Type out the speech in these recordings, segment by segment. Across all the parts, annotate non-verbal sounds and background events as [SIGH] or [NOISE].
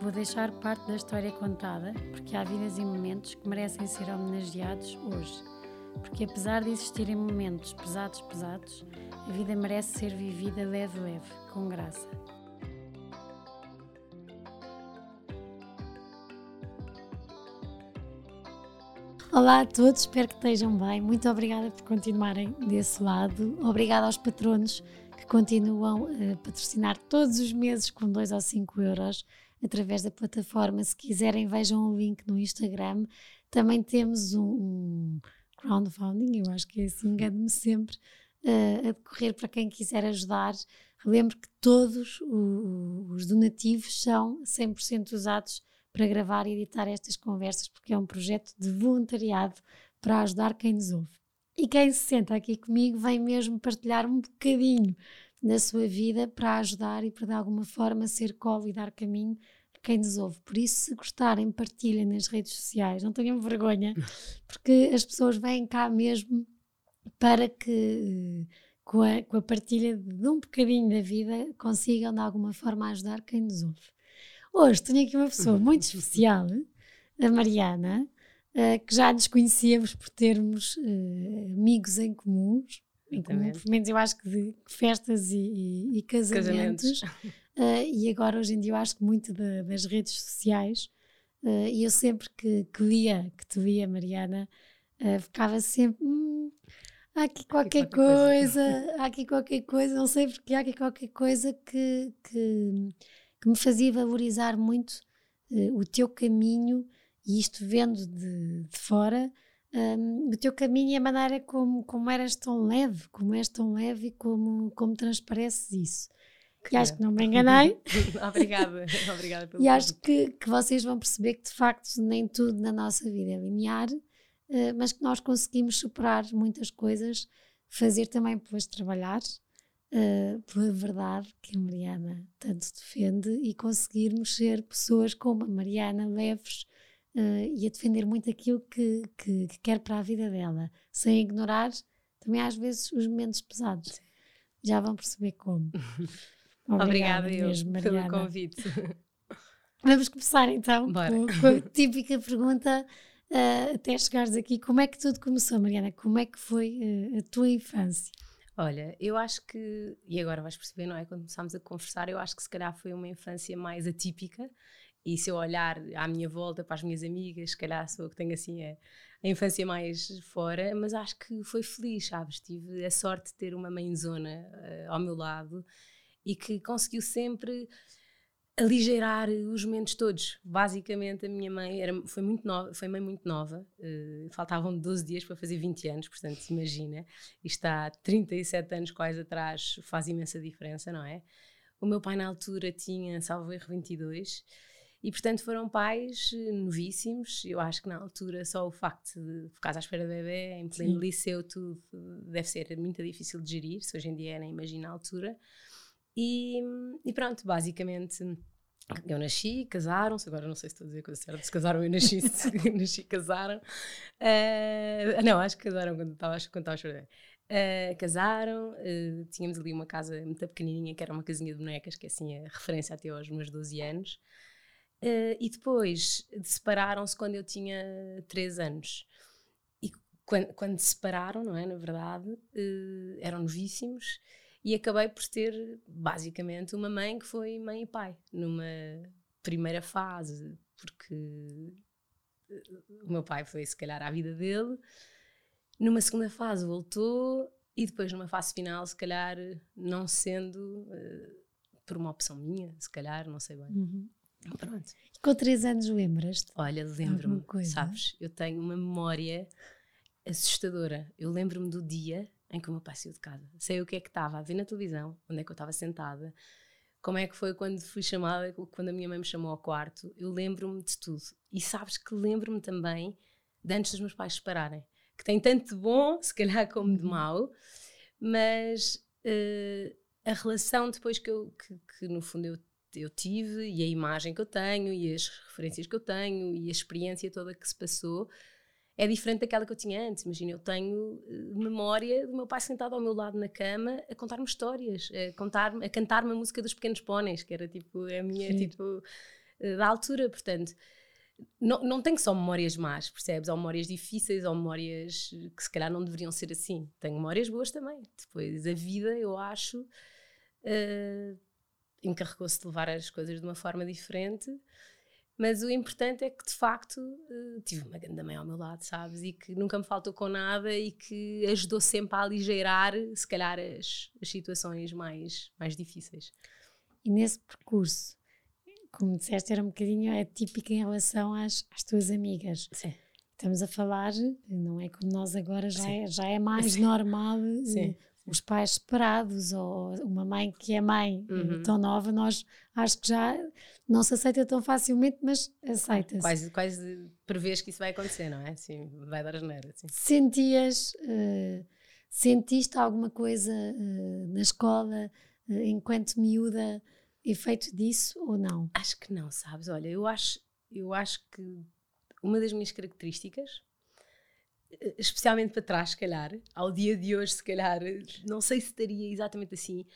Vou deixar parte da história contada, porque há vidas e momentos que merecem ser homenageados hoje. Porque apesar de existirem momentos pesados, pesados, a vida merece ser vivida leve, leve, com graça. Olá a todos, espero que estejam bem. Muito obrigada por continuarem desse lado. Obrigada aos patronos que continuam a patrocinar todos os meses com 2 ou 5 euros através da plataforma. Se quiserem, vejam o link no Instagram. Também temos um, um crowdfunding, eu acho que é assim, engano-me sempre, uh, a decorrer para quem quiser ajudar. Relembro que todos o, os donativos são 100% usados para gravar e editar estas conversas, porque é um projeto de voluntariado para ajudar quem nos ouve. E quem se senta aqui comigo vem mesmo partilhar um bocadinho da sua vida para ajudar e para de alguma forma ser colo e dar caminho quem nos ouve. Por isso, se gostarem, partilhem nas redes sociais, não tenham vergonha, [LAUGHS] porque as pessoas vêm cá mesmo para que com a, com a partilha de um bocadinho da vida consigam de alguma forma ajudar quem nos ouve. Hoje tenho aqui uma pessoa muito [LAUGHS] especial, a Mariana, uh, que já nos conhecíamos por termos uh, amigos em comuns, em comum, pelo menos eu acho que de festas e, e, e casamentos, casamentos. [LAUGHS] Uh, e agora hoje em dia eu acho que muito de, das redes sociais, e eu sempre que, que lia, que te via, Mariana, ficava sempre. Hum, há aqui qualquer, qualquer coisa, coisa. há aqui qualquer coisa, não sei porque há aqui qualquer coisa que, que, que me fazia valorizar muito uh, o teu caminho, e isto vendo de, de fora, um, o teu caminho e a maneira como, como eras tão leve, como és tão leve e como, como transpareces isso. E acho que não me enganei. [LAUGHS] obrigada, obrigada pelo E acho que, que vocês vão perceber que de facto nem tudo na nossa vida é linear eh, mas que nós conseguimos superar muitas coisas, fazer também depois trabalhar uh, pela verdade que a Mariana tanto defende e conseguirmos ser pessoas como a Mariana, leves uh, e a defender muito aquilo que, que, que, quer para a vida dela, sem ignorar também às vezes os momentos pesados. Já vão perceber como. [LAUGHS] Obrigada, Obrigada mesmo, pelo convite. [LAUGHS] Vamos começar então com, com a [LAUGHS] típica pergunta uh, até chegares aqui. Como é que tudo começou, Mariana? Como é que foi uh, a tua infância? Olha, eu acho que, e agora vais perceber, não é? Quando começámos a conversar, eu acho que se calhar foi uma infância mais atípica. E se eu olhar à minha volta para as minhas amigas, se calhar sou eu que tenho assim a, a infância mais fora, mas acho que foi feliz, sabes? Tive a sorte de ter uma mãezona uh, ao meu lado e que conseguiu sempre aligeirar os momentos todos. Basicamente, a minha mãe era, foi muito nova, foi mãe muito nova, uh, faltavam 12 dias para fazer 20 anos, portanto, imagina, isto há 37 anos quase atrás faz imensa diferença, não é? O meu pai na altura tinha, salvo erro, 22, e portanto foram pais eh, novíssimos. Eu acho que na altura só o facto de ficar à espera do bebê, em pleno Sim. liceu, tudo deve ser muito difícil de gerir, se hoje em dia é, nem imagina a altura. E, e pronto, basicamente eu nasci, casaram-se, agora não sei se estou a dizer a coisa certa, se casaram eu nasci, se [LAUGHS] [LAUGHS] nasci, casaram. Uh, não, acho que casaram quando estava, acho quando estava a chorar. Uh, casaram, uh, tínhamos ali uma casa muito pequenininha, que era uma casinha de bonecas, que é assim a referência até aos meus 12 anos. e depois separaram-se quando eu tinha 3 anos. E quando, quando se separaram, não é, na verdade, eram novíssimos, e acabei por ter basicamente uma mãe que foi mãe e pai numa primeira fase, porque eh, o meu pai foi se calhar à vida dele, numa segunda fase voltou e depois numa fase final, se calhar não sendo uh, por uma opção minha, se calhar, não sei bem. Uhum. Pronto. E com três anos lembras-te? Olha, lembro-me, sabes, eu tenho uma memória assustadora. Eu lembro-me do dia em que o meu pai saiu de casa. Sei o que é que estava a ver na televisão, onde é que eu estava sentada, como é que foi quando fui chamada, quando a minha mãe me chamou ao quarto. Eu lembro-me de tudo. E sabes que lembro-me também de antes dos meus pais se separarem. que tem tanto de bom, se calhar como de mau, mas uh, a relação depois que eu, que, que no fundo eu, eu tive e a imagem que eu tenho e as referências que eu tenho e a experiência toda que se passou é diferente daquela que eu tinha antes. Imagina, eu tenho uh, memória do meu pai sentado ao meu lado na cama a contar-me histórias, a, contar a cantar-me a música dos Pequenos Póneis, que era tipo a minha, Sim. tipo, uh, da altura. Portanto, não, não tenho só memórias más, percebes? Ou memórias difíceis, ou memórias que se calhar não deveriam ser assim. Tenho memórias boas também. Depois, a vida, eu acho, uh, encarregou-se de levar as coisas de uma forma diferente. Mas o importante é que, de facto, uh, tive uma grande mãe ao meu lado, sabes? E que nunca me faltou com nada e que ajudou sempre a aligeirar, se calhar, as, as situações mais, mais difíceis. E nesse percurso, como disseste, era um bocadinho atípica em relação às, às tuas amigas. Sim. Estamos a falar, não é como nós agora, já, é, já é mais [LAUGHS] Sim. normal Sim. Uh, os pais separados ou uma mãe que é mãe eh, uhum. tão nova, nós acho que já não se aceita tão facilmente, mas aceita-se. Quase, quase prevês que isso vai acontecer, não é? Sim, vai dar asneira. Sim. Sentias, uh, sentiste alguma coisa uh, na escola enquanto miúda? efeito disso ou não? Acho que não, sabes? Olha, eu acho, eu acho que uma das minhas características, especialmente para trás, se calhar, ao dia de hoje, se calhar, não sei se estaria exatamente assim.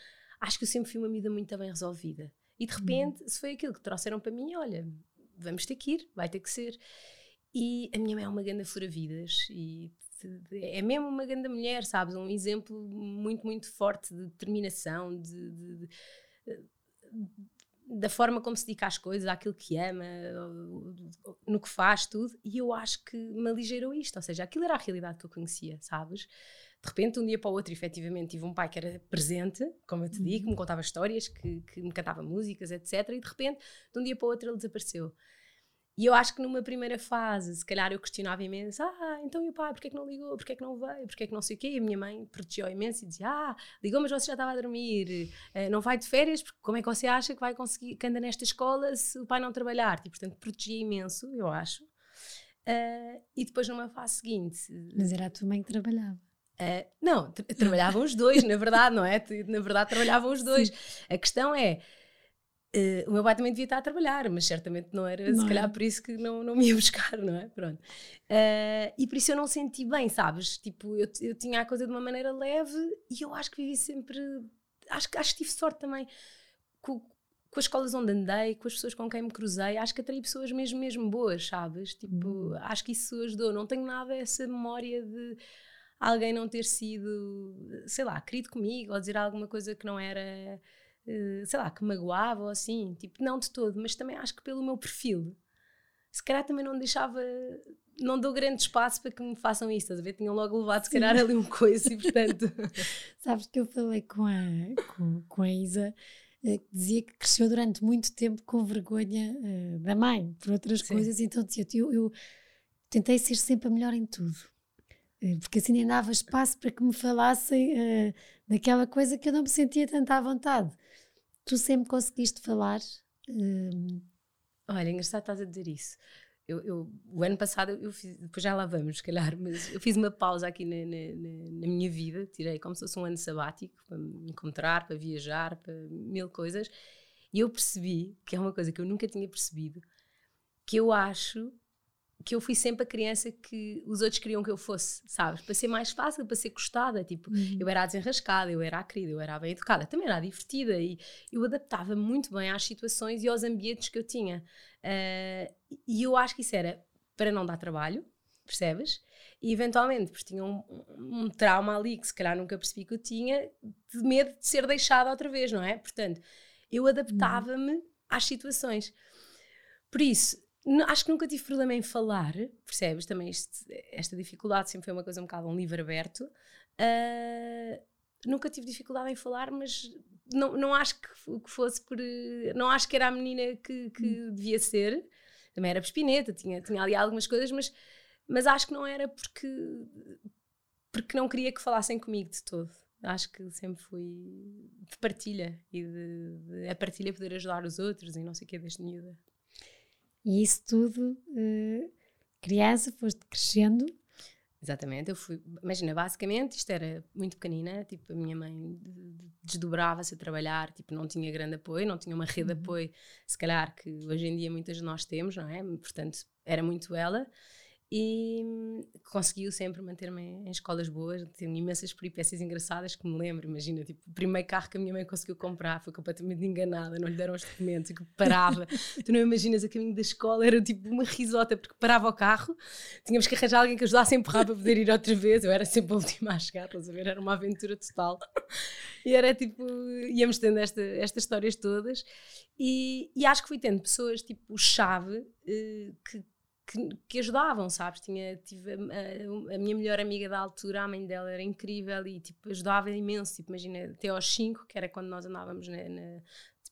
Acho que eu sempre fui uma vida muito bem resolvida. E de repente, hum. se foi aquilo que trouxeram para mim, olha, vamos ter que ir, vai ter que ser. E a minha mãe é uma grande fura-vidas e é mesmo uma grande mulher, sabes? Um exemplo muito, muito forte de determinação, de, de, de da forma como se dedica às coisas, àquilo que ama, no que faz, tudo, e eu acho que me aligerou isto, ou seja, aquilo era a realidade que eu conhecia, sabes? De repente, um dia para o outro, efetivamente, tive um pai que era presente, como eu te digo, que me uhum. contava histórias, que, que me cantava músicas, etc. E de repente, de um dia para o outro, ele desapareceu. E eu acho que numa primeira fase, se calhar eu questionava imenso: ah, então e o pai, porquê é que não ligou? Porquê é que não veio? Porquê é que não sei o quê? E a minha mãe protegeu imenso e dizia: ah, ligou, mas você já estava a dormir, uh, não vai de férias, porque como é que você acha que vai conseguir, que anda nesta escola se o pai não trabalhar? E portanto protegia imenso, eu acho. Uh, e depois numa fase seguinte. Mas era a tua mãe que trabalhava. Uh, não, trabalhavam os dois, na verdade, não é? Na verdade, trabalhavam os dois. Sim. A questão é Uh, o meu pai também devia estar a trabalhar, mas certamente não era, não se calhar, é. por isso que não, não me ia [LAUGHS] buscar, não é? Pronto. Uh, e por isso eu não senti bem, sabes? Tipo, eu, eu tinha a coisa de uma maneira leve e eu acho que vivi sempre. Acho, acho que tive sorte também com, com as escolas onde andei, com as pessoas com quem me cruzei. Acho que atraí pessoas mesmo, mesmo boas, sabes? Tipo, hum. acho que isso ajudou. Não tenho nada essa memória de alguém não ter sido, sei lá, querido comigo ou dizer alguma coisa que não era sei lá, que magoava ou assim, tipo, não de todo, mas também acho que pelo meu perfil, se calhar também não deixava, não dou grande espaço para que me façam isso, estás a ver? Tinham logo levado, se calhar, ali um coice e portanto. [LAUGHS] Sabes que eu falei com a, com, com a Isa eh, que dizia que cresceu durante muito tempo com vergonha uh, da mãe por outras Sim. coisas, então dizia, eu, eu tentei ser sempre a melhor em tudo porque assim nem dava espaço para que me falassem uh, daquela coisa que eu não me sentia tanto à vontade. Tu sempre conseguiste falar? Um... Olha, engraçado estás a dizer isso. Eu, eu, o ano passado eu fiz, depois já lá vamos, se calhar, mas eu fiz uma pausa aqui na, na, na, minha vida, tirei como se fosse um ano sabático para me encontrar, para viajar, para mil coisas, e eu percebi que é uma coisa que eu nunca tinha percebido, que eu acho que eu fui sempre a criança que os outros queriam que eu fosse, sabes? Para ser mais fácil, para ser gostada. Tipo, uhum. eu era a desenrascada, eu era a querida, eu era bem educada, também era divertida e eu adaptava muito bem às situações e aos ambientes que eu tinha. Uh, e eu acho que isso era para não dar trabalho, percebes? E eventualmente, porque tinha um, um, trauma ali que se calhar nunca percebi que eu tinha, de medo de ser deixada outra vez, não é? Portanto, eu adaptava-me uhum. às situações. Por isso, acho que nunca tive problema em falar, percebes? Também este, esta dificuldade sempre foi uma coisa um bocado um livro aberto. Uh, nunca tive dificuldade em falar, mas não, não acho que, que fosse por. Não acho que era a menina que, que hum. devia ser. Também era pespineta, tinha, tinha ali algumas coisas, mas, mas acho que não era porque, porque não queria que falassem comigo de todo. Acho que sempre fui de partilha e de, de a partilha poder ajudar os outros e não sei o que desde miúda. E isso tudo, uh, criança, foste crescendo, Exatamente, eu fui, imagina, basicamente isto era muito pequenina, tipo, a minha mãe desdobrava-se a trabalhar, tipo, não tinha grande apoio, não tinha uma rede de uhum. apoio, se calhar que hoje em dia muitas de nós temos, não é? Portanto, era muito ela e conseguiu sempre manter-me em escolas boas. Tenho imensas peripécias engraçadas que me lembro. Imagina, tipo, o primeiro carro que a minha mãe conseguiu comprar foi completamente enganada, não lhe deram os documentos que parava. [LAUGHS] tu não imaginas, a caminho da escola era tipo uma risota, porque parava o carro, tínhamos que arranjar alguém que ajudasse a empurrar para poder ir outra vez. Eu era sempre a última a chegar, estás a ver? Era uma aventura total. E era tipo, íamos tendo esta, estas histórias todas. E, e acho que fui tendo pessoas tipo chave eh, que que, que, ajudavam, sabes? Tinha, tive a, a, minha melhor amiga da altura, a mãe dela era incrível e tipo, ajudava imenso. Tipo, imagina, até aos 5, que era quando nós andávamos na, na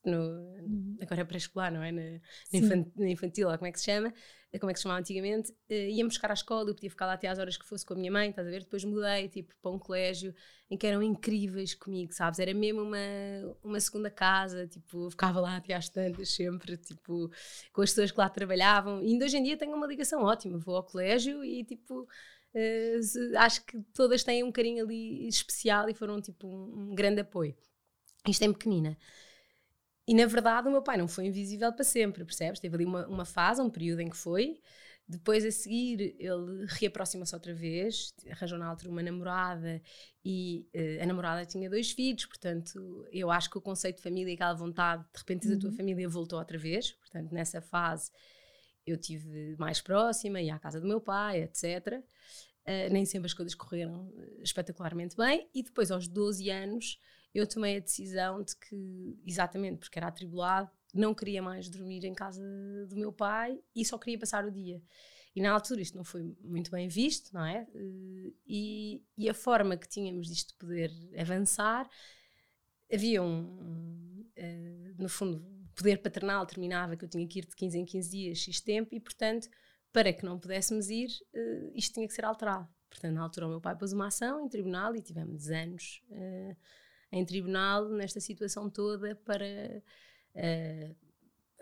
tipo no, uhum. agora é pré-escolar, não é? Na, infantil, como é que se chama? como é que se chamava antigamente, uh, ia-me buscar à escola, eu podia ficar lá até às horas que fosse com a minha mãe, estás a ver? Depois mudei, tipo, para um colégio em que eram incríveis comigo, sabes? Era mesmo uma, uma segunda casa, tipo, ficava lá até às tantas sempre, tipo, com as pessoas que lá trabalhavam. E ainda hoje em dia tenho uma ligação ótima, vou ao colégio e, tipo, uh, acho que todas têm um carinho ali especial e foram, tipo, um, um grande apoio. Isto é pequenina. E na verdade o meu pai não foi invisível para sempre, percebes? Teve ali uma, uma fase, um período em que foi. Depois a seguir ele reaproxima-se outra vez, arranjou na altura uma namorada e uh, a namorada tinha dois filhos, portanto eu acho que o conceito de família e aquela vontade de repente uhum. a tua família voltou outra vez, portanto nessa fase eu tive mais próxima, ia à casa do meu pai, etc. Uh, eh, nem sempre as coisas correram eh, espetacularmente bem e depois aos 12 anos eu tomei a decisão de que, exatamente porque era atribulado, não queria mais dormir em casa do meu pai e só queria passar o dia. E na altura isto não foi muito bem visto, não é? Eh, e, e a forma que tínhamos disto poder avançar, havia um, uh, no fundo, poder paternal terminava que eu tinha que ir de 15 em 15 dias, X tempo, e portanto, para que não pudéssemos ir, uh, isto tinha que ser alterado. Portanto, na altura o meu pai pôs uma ação em tribunal e tivemos anos uh, em tribunal nesta situação toda para uh,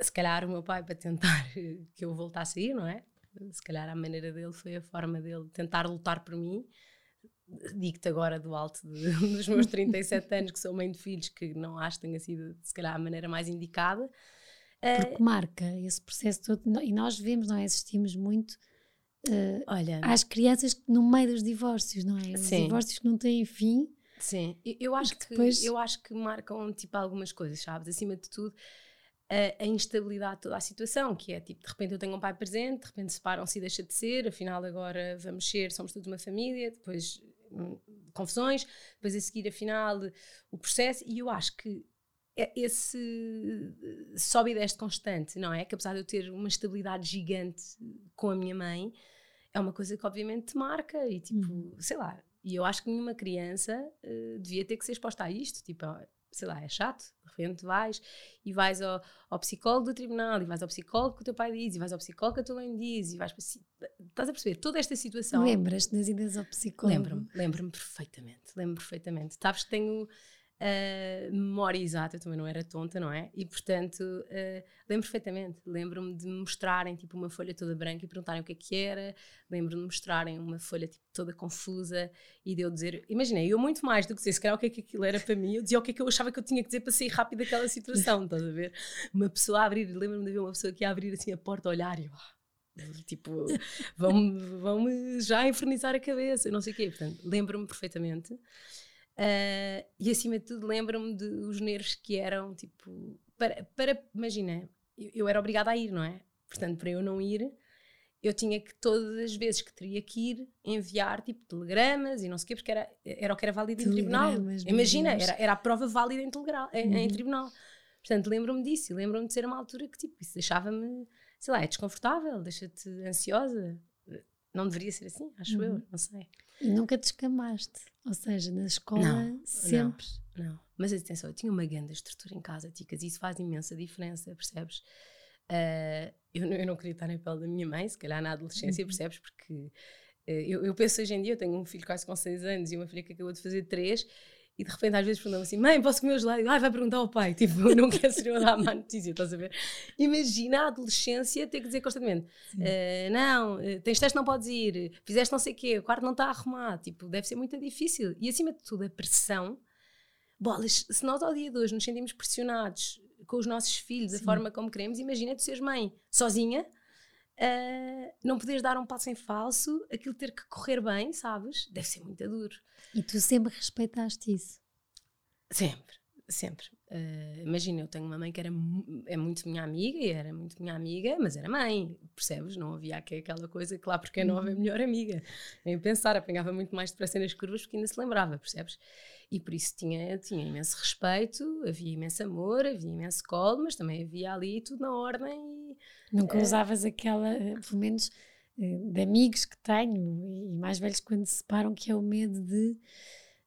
se calhar o meu pai para tentar [LAUGHS] que eu voltasse a ir, não é? Se calhar a maneira dele foi a forma dele tentar lutar por mim. Digo-te agora do alto de, [LAUGHS] dos meus 37 anos, que sou mãe de filhos, que não acho que tenha sido, se calhar, a maneira mais indicada. Porque uh, marca esse processo todo, e nós vemos, não é? Assistimos muito uh, Olha, às crianças no meio dos divórcios, não é? Os sim. divórcios que não têm fim Sim, eu acho que, depois... eu acho que marcam tipo algumas coisas, sabes? Acima de tudo, a, a, instabilidade de toda a situação, que é tipo, de repente eu tenho um pai presente, de repente separam-se e deixa de ser, afinal agora vamos ser, somos todos uma família, depois hum, confusões, depois a seguir afinal o processo, e eu acho que é esse sobe e desce constante, não é? Que apesar de eu ter uma estabilidade gigante com a minha mãe, é uma coisa que obviamente te marca e tipo, uhum. sei lá, e eu acho que nenhuma criança uh, devia ter que ser exposta a isto. Tipo, sei lá, é chato. De repente vais e vais ao, ao, psicólogo do tribunal, e vais ao psicólogo que o teu pai diz, e vais ao psicólogo que a tua mãe diz, e vais para. Estás a perceber? Toda esta situação. Lembras-te das idas ao psicólogo? Lembro-me, lembro-me perfeitamente. Lembro-me perfeitamente. Sabes que tenho uh, memória exata, eu também não era tonta, não é? E portanto, uh, lembro perfeitamente. Lembro-me de mostrarem tipo uma folha toda branca e perguntarem o que é que era. Lembro-me de mostrarem uma folha tipo, toda confusa e de eu dizer, imaginei, eu muito mais do que dizer se calhar o que é que aquilo era para mim, eu dizia o que é que eu achava que eu tinha que dizer para sair rápido daquela situação, estás a ver? Uma pessoa a abrir, lembro-me de ver uma pessoa que ia abrir assim a porta, a olhar e eu, ah, tipo, vão-me vão já infernizar a cabeça, não sei o quê. Portanto, lembro-me perfeitamente. Uh, e acima de tudo lembro-me dos nervos que eram tipo para, para imagina, eu, eu, era obrigada a ir, não é? Portanto, para eu não ir, eu tinha que todas as vezes que teria que ir enviar tipo telegramas e não sei o quê, porque era, era o que era válido em tribunal. Imagina, era, era a prova válida em, telegra, em, uhum. em tribunal. Portanto, lembro-me disso e lembro-me de ser uma altura que tipo, isso deixava-me, sei lá, é desconfortável, deixa-te ansiosa. Não deveria ser assim, acho uhum. eu, não sei. E nunca te escamaste, ou seja, na escola não, sempre. Não, não. Mas atenção, eu tinha uma grande estrutura em casa, ticas, e isso faz imensa diferença, percebes? Uh, eu, eu, não queria estar na pele da minha mãe, se calhar na adolescência, uhum. percebes? Porque uh, eu, eu, penso hoje em dia, eu tenho um filho quase com 6 anos e uma filha que acabou de fazer 3, e de repente às vezes perguntam assim: mãe, posso comer o gelado? Ai, vai perguntar ao pai. [LAUGHS] Tipo, não quero ser eu a dar má notícia, estás a ver? Imagina a adolescência ter que dizer constantemente: uh, não, uh, tens teste, não podes ir, fizeste não sei o quê, o quarto não está arrumado. Tipo, deve ser muito difícil. E acima de tudo, a pressão. Bolas, se nós ao dia de hoje nos sentimos pressionados com os nossos filhos, Sim. a forma como queremos, imagina tu seres mãe sozinha. Uh, não poderes dar um passo em falso, aquilo ter que correr bem, sabes? Deve ser muito duro. E tu sempre respeitaste isso? Sempre, sempre. Uh, imagina, eu tenho uma mãe que era é muito minha amiga e era muito minha amiga, mas era mãe, percebes? Não havia aquela coisa que lá porque é nova é uhum. melhor amiga. Nem pensar, apanhava muito mais depressa nas curvas porque ainda se lembrava, percebes? E por isso tinha, tinha imenso respeito, havia imenso amor, havia imenso colo, mas também havia ali tudo na ordem. E, Nunca uh, usavas aquela, eh, pelo menos de amigos que tenho e mais velhos quando se separam, que é o medo de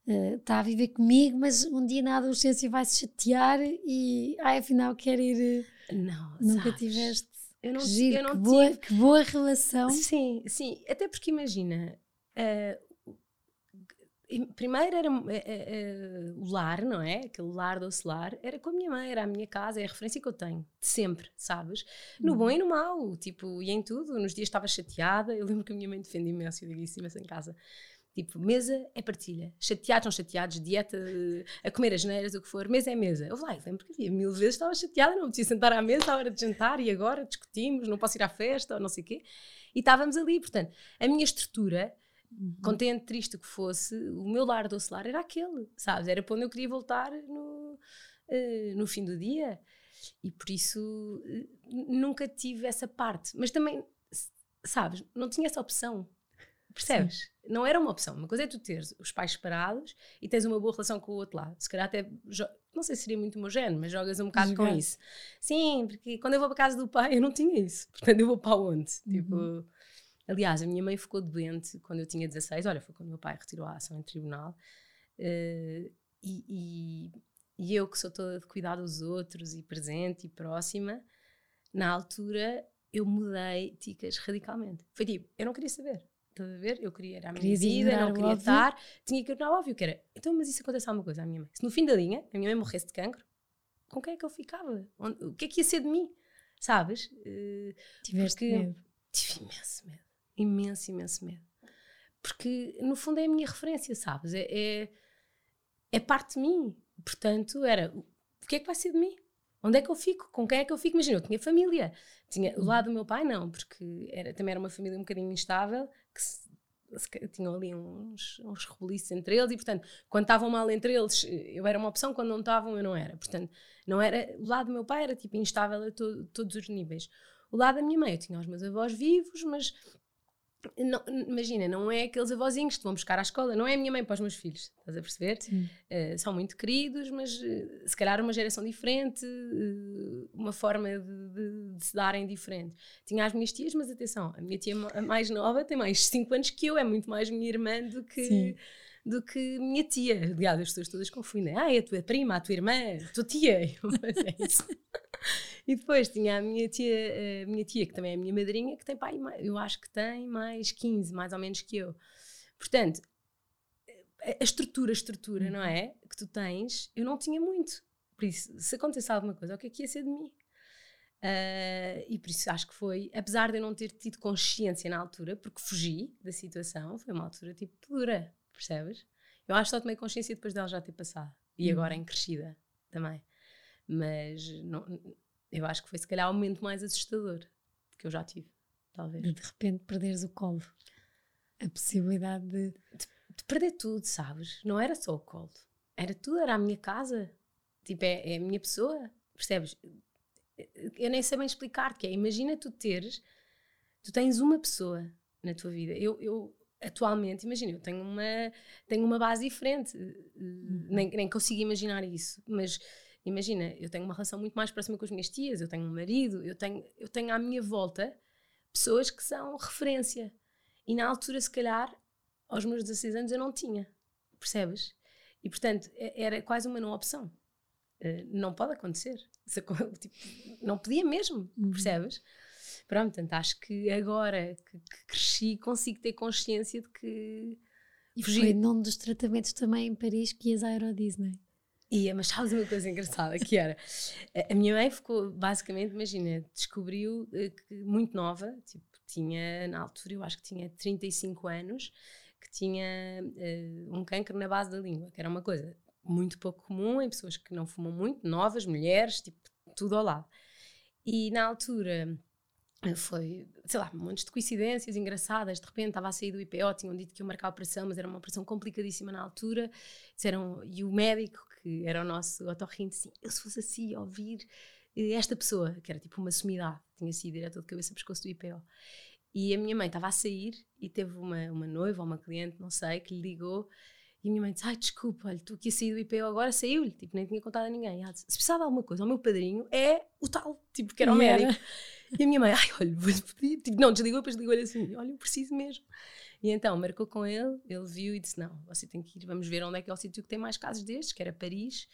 uh, está a viver comigo, mas um dia na adolescência vai se chatear e ai, afinal quer ir. Não, nunca sabes, tiveste. Eu não, Giro, eu não que, tive. boa, que boa relação. Sim, sim. Até porque imagina, uh, primeiro era uh, uh, o lar, não é? Aquele lar doce lar, era com a minha mãe, era a minha casa, é a referência que eu tenho, de sempre, sabes? No bom uhum. e no mau, tipo, e em tudo. Nos dias estava chateada, eu lembro que a minha mãe defende imenso, eu digo isso imenso em casa. Tipo, mesa é partilha. Chateados são chateados, dieta, a comer as neiras, o que for, mesa é mesa. Eu lá, lembro que havia mil vezes estava chateada, não podia sentar à mesa à hora de jantar e agora discutimos, não posso ir à festa ou não sei o quê. E estávamos ali, portanto, a minha estrutura Uhum. Contente, triste que fosse, o meu lar doce lar era aquele, sabes? Era para onde eu queria voltar no, uh, no fim do dia. E por isso uh, nunca tive essa parte. Mas também, sabes, não tinha essa opção. Percebes? Sim. Não era uma opção. Uma coisa é tu teres os pais separados e tens uma boa relação com o outro lado. Se calhar até, não sei se seria muito homogéneo, mas jogas um bocado Jogar. com isso. Sim, porque quando eu vou para casa do pai eu não tinha isso. Portanto, eu vou para onde? Uhum. Tipo Aliás, a minha mãe ficou doente quando eu tinha 16. Olha, foi quando meu pai retirou a ação em tribunal. Uh, e, e, e, eu, que sou toda de cuidar dos outros e presente e próxima, na altura eu mudei ticas radicalmente. Foi tipo, eu não queria saber. Estás a ver? Eu queria, era a minha Querias vida, não queria óbvio. estar. Tinha que ignorar óbvio que era. Então, mas isso acontece alguma coisa à minha mãe. Se no fim da linha a minha mãe morresse de cancro, com quem é que eu ficava? Onde, o que é que ia ser de mim? Sabes? Uh, Tiveste medo? Tive imenso medo imenso, imenso medo. Porque, no fundo, é a minha referência, sabes? É, é, é parte de mim. Portanto, era o que é que vai ser de mim? Onde é que eu fico? Com quem é que eu fico? Imagina, eu tinha família. Tinha, o lado do meu pai, não, porque era, também era uma família um bocadinho instável, que se, se, tinham ali uns, uns rebuliços entre eles, e portanto, quando estavam mal entre eles, eu era uma opção, quando não estavam, eu não era. Portanto, não era, o lado do meu pai era tipo instável a to, todos os níveis. O lado da minha mãe, eu tinha os meus avós vivos, mas não, imagina, não é aqueles avózinhos que te vão buscar à escola, não é a minha mãe para os meus filhos, estás a perceber? Uh, são muito queridos, mas uh, se calhar uma geração diferente, uh, uma forma de, de, de, se darem diferente. Tinha as minhas tias, mas atenção, a minha tia a mais nova tem mais 5 anos que eu, é muito mais minha irmã do que. Do que minha tia. Aliás, as pessoas todas confundem. Ah, é a tua prima, a tua irmã, a tua tia. [LAUGHS] mas é isso. [LAUGHS] E depois tinha a minha tia, a minha tia, que também é a minha madrinha, que tem pai, eu acho que tem mais 15, mais ou menos que eu. Portanto, a estrutura, a estrutura, uhum. não é? Que tu tens, eu não tinha muito. Por isso, se acontecesse alguma coisa, o que é que ia ser de mim? Uh, e por isso acho que foi, apesar de eu não ter tido consciência na altura, porque fugi da situação, foi uma altura tipo dura, percebes? Eu acho que só tomei consciência depois dela já ter passado. E uhum. agora em crescida também. Mas não, eu acho que foi se calhar o momento mais assustador que eu já tive, talvez. De repente perderes o colo. A possibilidade de... de, de perder tudo, sabes? Não era só o colo. Era tudo, era a minha casa. Tipo, é, é a minha pessoa. Percebes? Eu nem sei bem explicar-te que é. Imagina tu teres, tu tens uma pessoa na tua vida. Eu, eu atualmente, imagina, eu tenho uma, tenho uma base diferente. Uhum. Nem, nem consigo imaginar isso. Mas Imagina, eu tenho uma relação muito mais próxima com as minhas tias, eu tenho um marido, eu tenho, eu tenho à minha volta pessoas que são referência. E na altura, se calhar, aos meus 16 anos, eu não tinha. Percebes? E portanto, era quase uma não opção. Uh, não pode acontecer. [LAUGHS] Tipo, não podia mesmo, uhum. percebes? Pronto, portanto, acho que agora que, que, cresci consigo ter consciência de que E Fugir. foi num dos tratamentos também em Paris que ias à Euro Disney. Ia, mas sabes uma coisa engraçada que era? A minha mãe ficou, basicamente, imagina, descobriu eh, que muito nova, tipo, tinha, na altura, eu acho que tinha 35 anos, que tinha uh, um câncer na base da língua, que era uma coisa muito pouco comum em pessoas que não fumam muito, novas, mulheres, tipo, tudo ao lado. E na altura foi, sei lá, um monte de coincidências engraçadas. De repente estava a sair do IPO, tinham dito que ia marcar a operação, mas era uma operação complicadíssima na altura. Disseram, e o médico, que era o nosso otorrino, assim: eu se fosse assim, ouvir eh, esta pessoa, que era tipo uma sumidade, tinha sido diretor de cabeça pescoço do IPO. E a minha mãe estava a sair e teve uma, uma noiva ou uma cliente, não sei, que lhe ligou e a minha mãe disse: Ai, desculpa, olha, tu que ia sair do IPO agora, saiu-lhe. Tipo, nem tinha contado a ninguém. ela disse: Se precisar de alguma coisa, o meu padrinho é o tal, tipo, que era o médico. E a minha mãe: Ai, olha, vou-lhe pedir. Tipo, não, desligou, depois ligou-lhe assim: Olha, eu preciso mesmo. E então marcou com ele, ele viu e disse: Não, você tem que ir, vamos ver onde é que é o sítio que tem mais casos destes, que era Paris.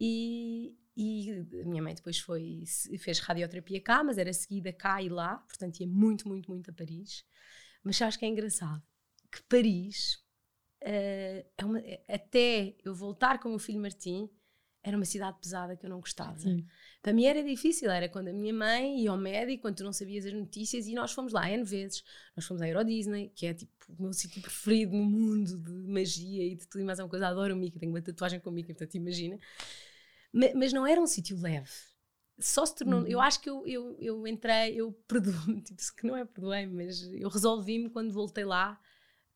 E, e a minha mãe depois foi, fez radioterapia cá, mas era seguida cá e lá, portanto ia muito, muito, muito a Paris. Mas acho que é engraçado que Paris uh, é uma, é, até eu voltar com o meu filho Martim, era uma cidade pesada que eu não gostava. Sim. Para mim era difícil, era quando a minha mãe ia ao médico, quando tu não sabias as notícias, e nós fomos lá N vezes. Nós fomos à Euro Disney, que é tipo o meu sítio preferido no mundo de magia e de tudo e mais uma coisa. Adoro o Mickey, tenho uma tatuagem com o Mickey, portanto imagina. Mas, mas não era um sítio leve. Só se tornou. Uhum. Eu acho que eu, eu, eu entrei, eu perdoei, [LAUGHS] tipo, que não é perdoei, mas eu resolvi-me quando voltei lá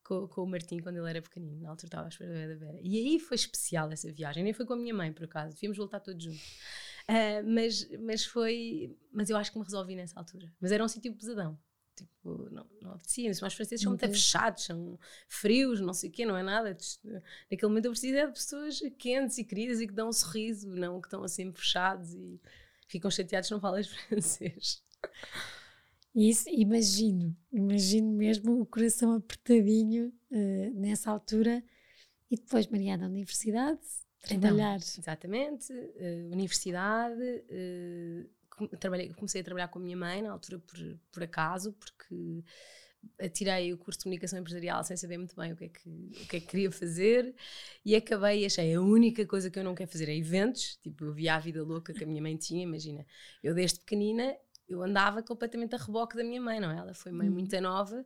com, com, o Martim quando ele era pequenino. Na altura estava à espera da Vera. E aí foi especial essa viagem. Nem foi com a minha mãe, por acaso. Devíamos voltar todos juntos. Uh, mas, mas foi. Mas eu acho que me resolvi nessa altura. Mas era um sítio pesadão. Tipo, não, não apetecia. Os franceses são muito fechados, são frios, não sei o quê, não é nada. Naquele momento eu preciso é de pessoas quentes e queridas e que dão um sorriso, não que estão assim fechados e ficam chateados se não falas [LAUGHS] francês. Isso, imagino, imagino mesmo o coração apertadinho uh, nessa altura. E depois, Mariana, universidade, então, trabalhar. Então, exatamente, uh, universidade. Uh, trabalhei, comecei a trabalhar com a minha mãe na altura por, por acaso, porque tirei o curso de comunicação empresarial sem saber muito bem o que, é que, o que é que queria fazer e acabei e achei a única coisa que eu não quero fazer é eventos, tipo eu via a vida louca que a minha mãe tinha, imagina, eu desde pequenina eu andava completamente a reboque da minha mãe, não é? Ela foi mãe uhum. muito nova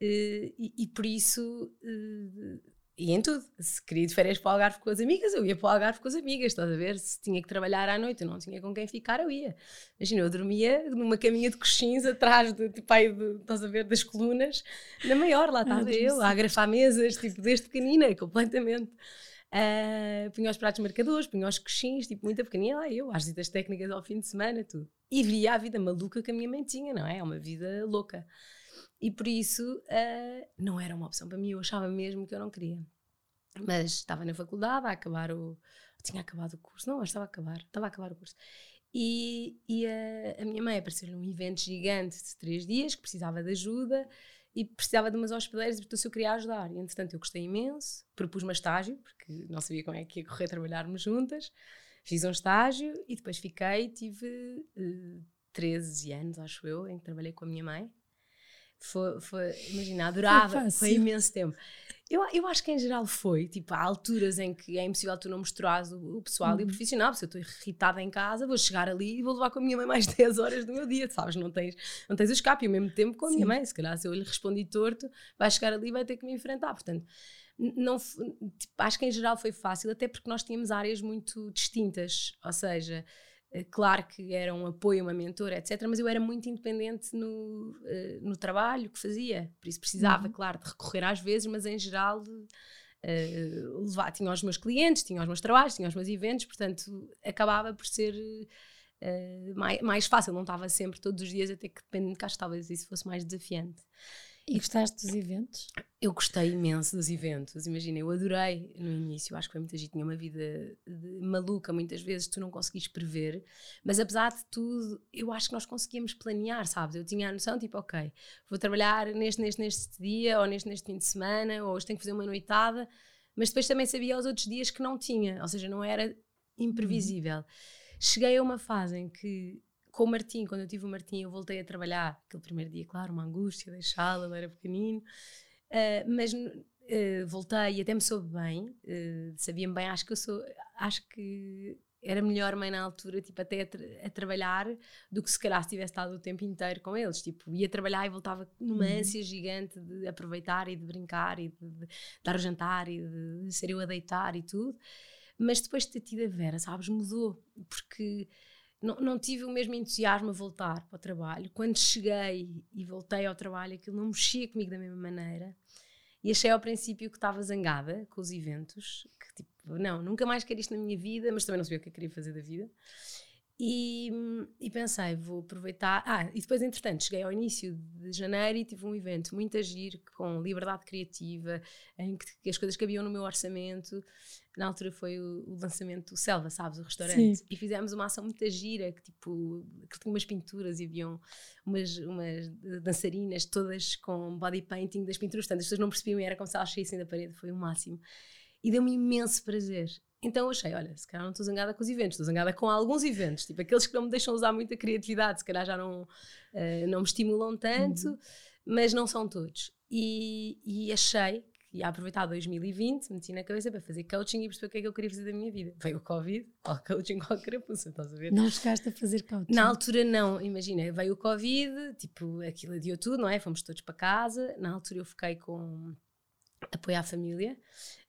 eh, e, e, por isso. Uh, e em tudo. Se queria de férias para o Algarve com as amigas, eu ia para o Algarve com as amigas, estás a ver? Se tinha que trabalhar à noite, eu não tinha com quem ficar, eu ia. Imagina, eu dormia numa caminha de coxins atrás de, tipo, aí, de, estás a ver, das colunas, na maior, lá estava ah, eu, a agrafar mesas, tipo, desde pequenina, completamente. Uh, punha os pratos marcadores, punha os coxins, tipo, muita pequenina, lá eu, às visitas técnicas ao fim de semana, tudo. E via a vida maluca que a minha mãe tinha, não é? É uma vida louca. E por isso uh, não era uma opção para mim, eu achava mesmo que eu não queria. Mas estava na faculdade a acabar o. Tinha acabado o curso, não, estava a acabar, estava a acabar o curso. E, e a, a minha mãe apareceu num evento gigante de três dias que precisava de ajuda e precisava de umas hospedeiras e portanto eu queria ajudar. E entretanto eu gostei imenso, propus-me a estágio, porque não sabia como é que ia correr trabalharmos juntas. Fiz um estágio e depois fiquei, tive uh, eh, 13 anos, acho eu, em que trabalhei com a minha mãe. Foi, foi imagina, adorava, foi, imenso tempo. Eu, eu acho que em geral foi, tipo, há alturas em que é impossível tu não misturares o, o pessoal uhum. e o uhum. profissional. Se eu estou irritada em casa, vou chegar ali e vou levar com a minha mãe mais [LAUGHS] 10 horas do meu dia, sabes? Não tens, não tens o escape. E ao mesmo tempo com a Sim. minha mãe, se calhar se eu lhe respondi torto, vai chegar ali e vai ter que me enfrentar. Portanto, não, tipo, acho que em geral foi fácil, até porque nós tínhamos áreas muito distintas. Ou seja, claro que era um apoio, uma mentora, etc. Mas eu era muito independente no, uh, no trabalho que fazia. Por isso precisava, uhum. claro, de recorrer às vezes, mas em geral uh, levar, tinha os meus clientes, tinha os meus trabalhos, tinha os meus eventos, portanto acabava por ser uh, mais, mais fácil. Não estava sempre todos os dias, até que dependendo de cá, talvez isso fosse mais desafiante. E gostaste dos eventos? Eu gostei imenso dos eventos. Imagina, eu adorei no início. Acho que foi muita gente tinha uma vida maluca. Muitas vezes tu não conseguis prever. Mas apesar de tudo, eu acho que nós conseguíamos planear, sabes? Eu tinha a noção, tipo, ok, vou trabalhar neste, neste, neste dia, ou neste, neste fim de semana, ou hoje tenho que fazer uma noitada. Mas depois também sabia os outros dias que não tinha. Ou seja, não era imprevisível. Uhum. Cheguei a uma fase em que com o Martim, quando eu tive o Martim, eu voltei a trabalhar. Aquele primeiro dia, claro, uma angústia, deixá-lo, ele era pequenino. Uh, mas uh, voltei e até me soube bem, uh, sabia-me bem, acho que eu sou, acho que era melhor mãe na altura, tipo, até a, tra a, trabalhar, do que se calhar se tivesse estado o tempo inteiro com eles. Tipo, ia trabalhar e voltava numa uhum. ânsia gigante de aproveitar e de brincar e de, de dar o jantar e de, de ser eu a deitar e tudo. Mas depois de ter tido a Vera, sabes, mudou, porque não, não tive o mesmo entusiasmo a voltar para o trabalho. Quando cheguei e voltei ao trabalho, aquilo não mexia comigo da mesma maneira. E achei ao princípio que estava zangada com os eventos, que tipo, não, nunca mais quero isto na minha vida, mas também não sabia o que eu queria fazer da vida. E, e, pensei, vou aproveitar. Ah, e depois, entretanto, cheguei ao início de janeiro e tive um evento muito agir, com liberdade criativa, em que, as coisas cabiam no meu orçamento. Na altura foi o, o lançamento do Selva, sabes, o restaurante. Sim. E fizemos uma ação muito gira, que tipo, que tinha umas pinturas e haviam umas, umas dançarinas todas com body painting das pinturas. Portanto, as pessoas não percebiam, era como se elas saíssem da parede, foi o máximo. E deu-me imenso prazer. Então achei, olha, se calhar não estou zangada com os eventos, estou zangada com alguns eventos, tipo aqueles que não me deixam usar muita criatividade, se calhar já não, uh, não me estimulam tanto, uhum. mas não são todos. E, e achei que ia aproveitar 2020, meti na cabeça para fazer coaching e perceber o que é que eu queria fazer da minha vida. Veio o Covid, qual coaching, qual carapuça, estás a ver? Não chegaste a fazer coaching? Na altura não, imagina, veio o Covid, tipo, aquilo adiou tudo, não é? Fomos todos para casa, na altura eu fiquei com apoio à família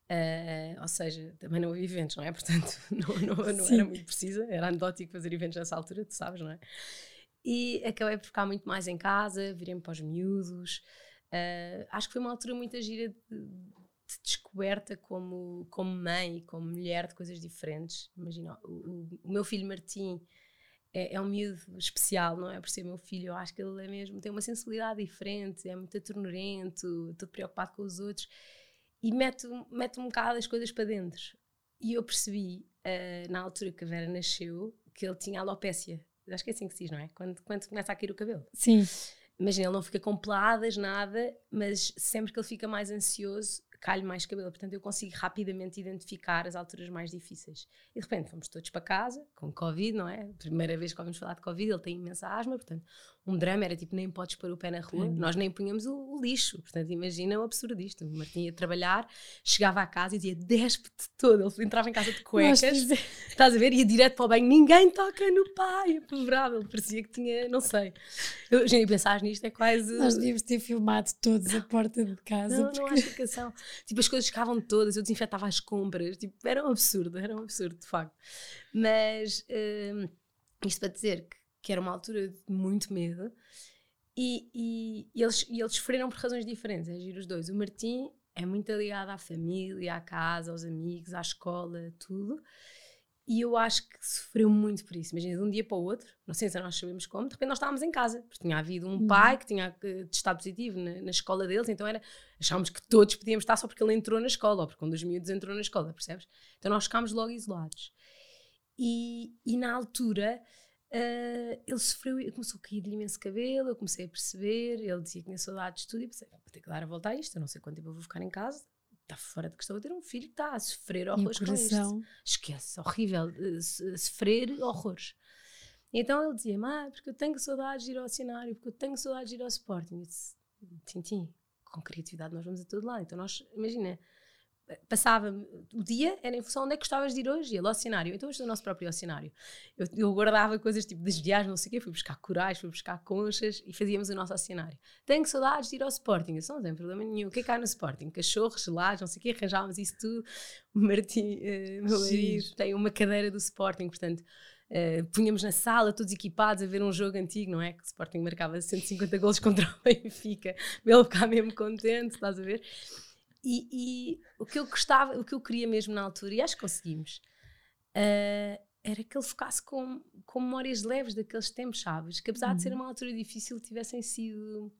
Uh, ou seja, também não havia eventos, não é? [LAUGHS] Portanto, não, não, não era muito precisa, era anedótico fazer eventos nessa altura, tu sabes, não é? E acabei por ficar muito mais em casa, virei-me para os miúdos. Uh, acho que foi uma altura muito gira de, de, descoberta como, como mãe e como mulher de coisas diferentes. Imagina, o, o, meu filho Martim é, é, um miúdo especial, não é? Por ser meu filho, eu acho que ele é mesmo, tem uma sensibilidade diferente, é muito atornorento, todo preocupado com os outros e mete, mete um bocado as coisas para dentro. E eu percebi, uh, na altura que a Vera nasceu, que ele tinha alopécia. Acho que é assim que se diz, não é? Quando, quando começa a cair o cabelo. Sim. Imagina, ele não fica com peladas, nada, mas sempre que ele fica mais ansioso, cai mais cabelo. Portanto, eu consigo rapidamente identificar as alturas mais difíceis. E de repente fomos todos para casa, com Covid, não é? Primeira vez que ouvimos falar de Covid, ele tem imensa asma, portanto, um drama era tipo, nem podes pôr o pé na rua, hum. nós nem punhamos o, o, lixo. Portanto, imagina o absurdo disto. O Martim ia trabalhar, chegava à casa e dizia, despe-te todo. Ele entrava em casa de cuecas, estás a ver? Ia direto para o banho, ninguém toca no pai, apavorável. Parecia que tinha, não sei. Eu, gente, pensar nisto é quase. Nós devíamos ter filmado todos a porta de casa. Não, porque... não há explicação. tipo, as coisas ficavam todas, eu desinfetava as compras, tipo, era um absurdo, era um absurdo, de facto. Mas hum, isto para dizer que que era uma altura de muito medo, e, e, e eles, e eles sofreram por razões diferentes, é giro os dois. O Martim é muito ligado à família, à casa, aos amigos, à escola, tudo. E eu acho que sofreu muito por isso. Imagina, de um dia para o outro, não sei se nós sabemos como, de repente nós estávamos em casa, porque tinha havido um uhum. pai que tinha testado positivo na, na, escola deles, então era, achávamos que todos podíamos estar só porque ele entrou na escola, ou porque um dos miúdos entrou na escola, percebes? Então nós ficámos logo isolados. E, e na altura Uh, ele sofreu, começou a cair-lhe imenso cabelo, eu comecei a perceber, ele dizia que tinha saudades de tudo e pensei, vou ter que dar a volta a isto, eu não sei quanto tempo eu vou ficar em casa, está fora de questão de ter um filho que está a sofrer horrores com isto. Esquece, horrível, uh, sofrer horrores. Então ele dizia, ah, porque eu tenho saudades de ir ao cenário, porque eu tenho saudades de ir ao Sporting. Eu disse, Tintim, com criatividade nós vamos a todo lado. Então nós, imagina, passava o dia era em função onde é que gostavas de ir hoje, ia ao cenário. Então, hoje é o nosso próprio cenário. Eu, eu, guardava coisas tipo das viagens, não sei o quê, fui buscar corais, fui buscar conchas e fazíamos o nosso cenário. Tenho saudades de ir ao Sporting, isso não tem problema nenhum. O que é que há no Sporting? Cachorros, gelados, não sei o quê, arranjávamos isso tudo. O Martim, uh, meu marido, tem uma cadeira do Sporting, portanto. Uh, punhamos na sala, todos equipados, a ver um jogo antigo, não é? Que o Sporting marcava 150 gols contra o [LAUGHS] Benfica, ele ficar mesmo contente, estás a ver? E, e, o que eu gostava, o que eu queria mesmo na altura, e acho que conseguimos, uh, era que ele focasse com, com memórias leves daqueles tempos, sabes? Que apesar uhum. de ser uhum. uma altura difícil, tivessem sido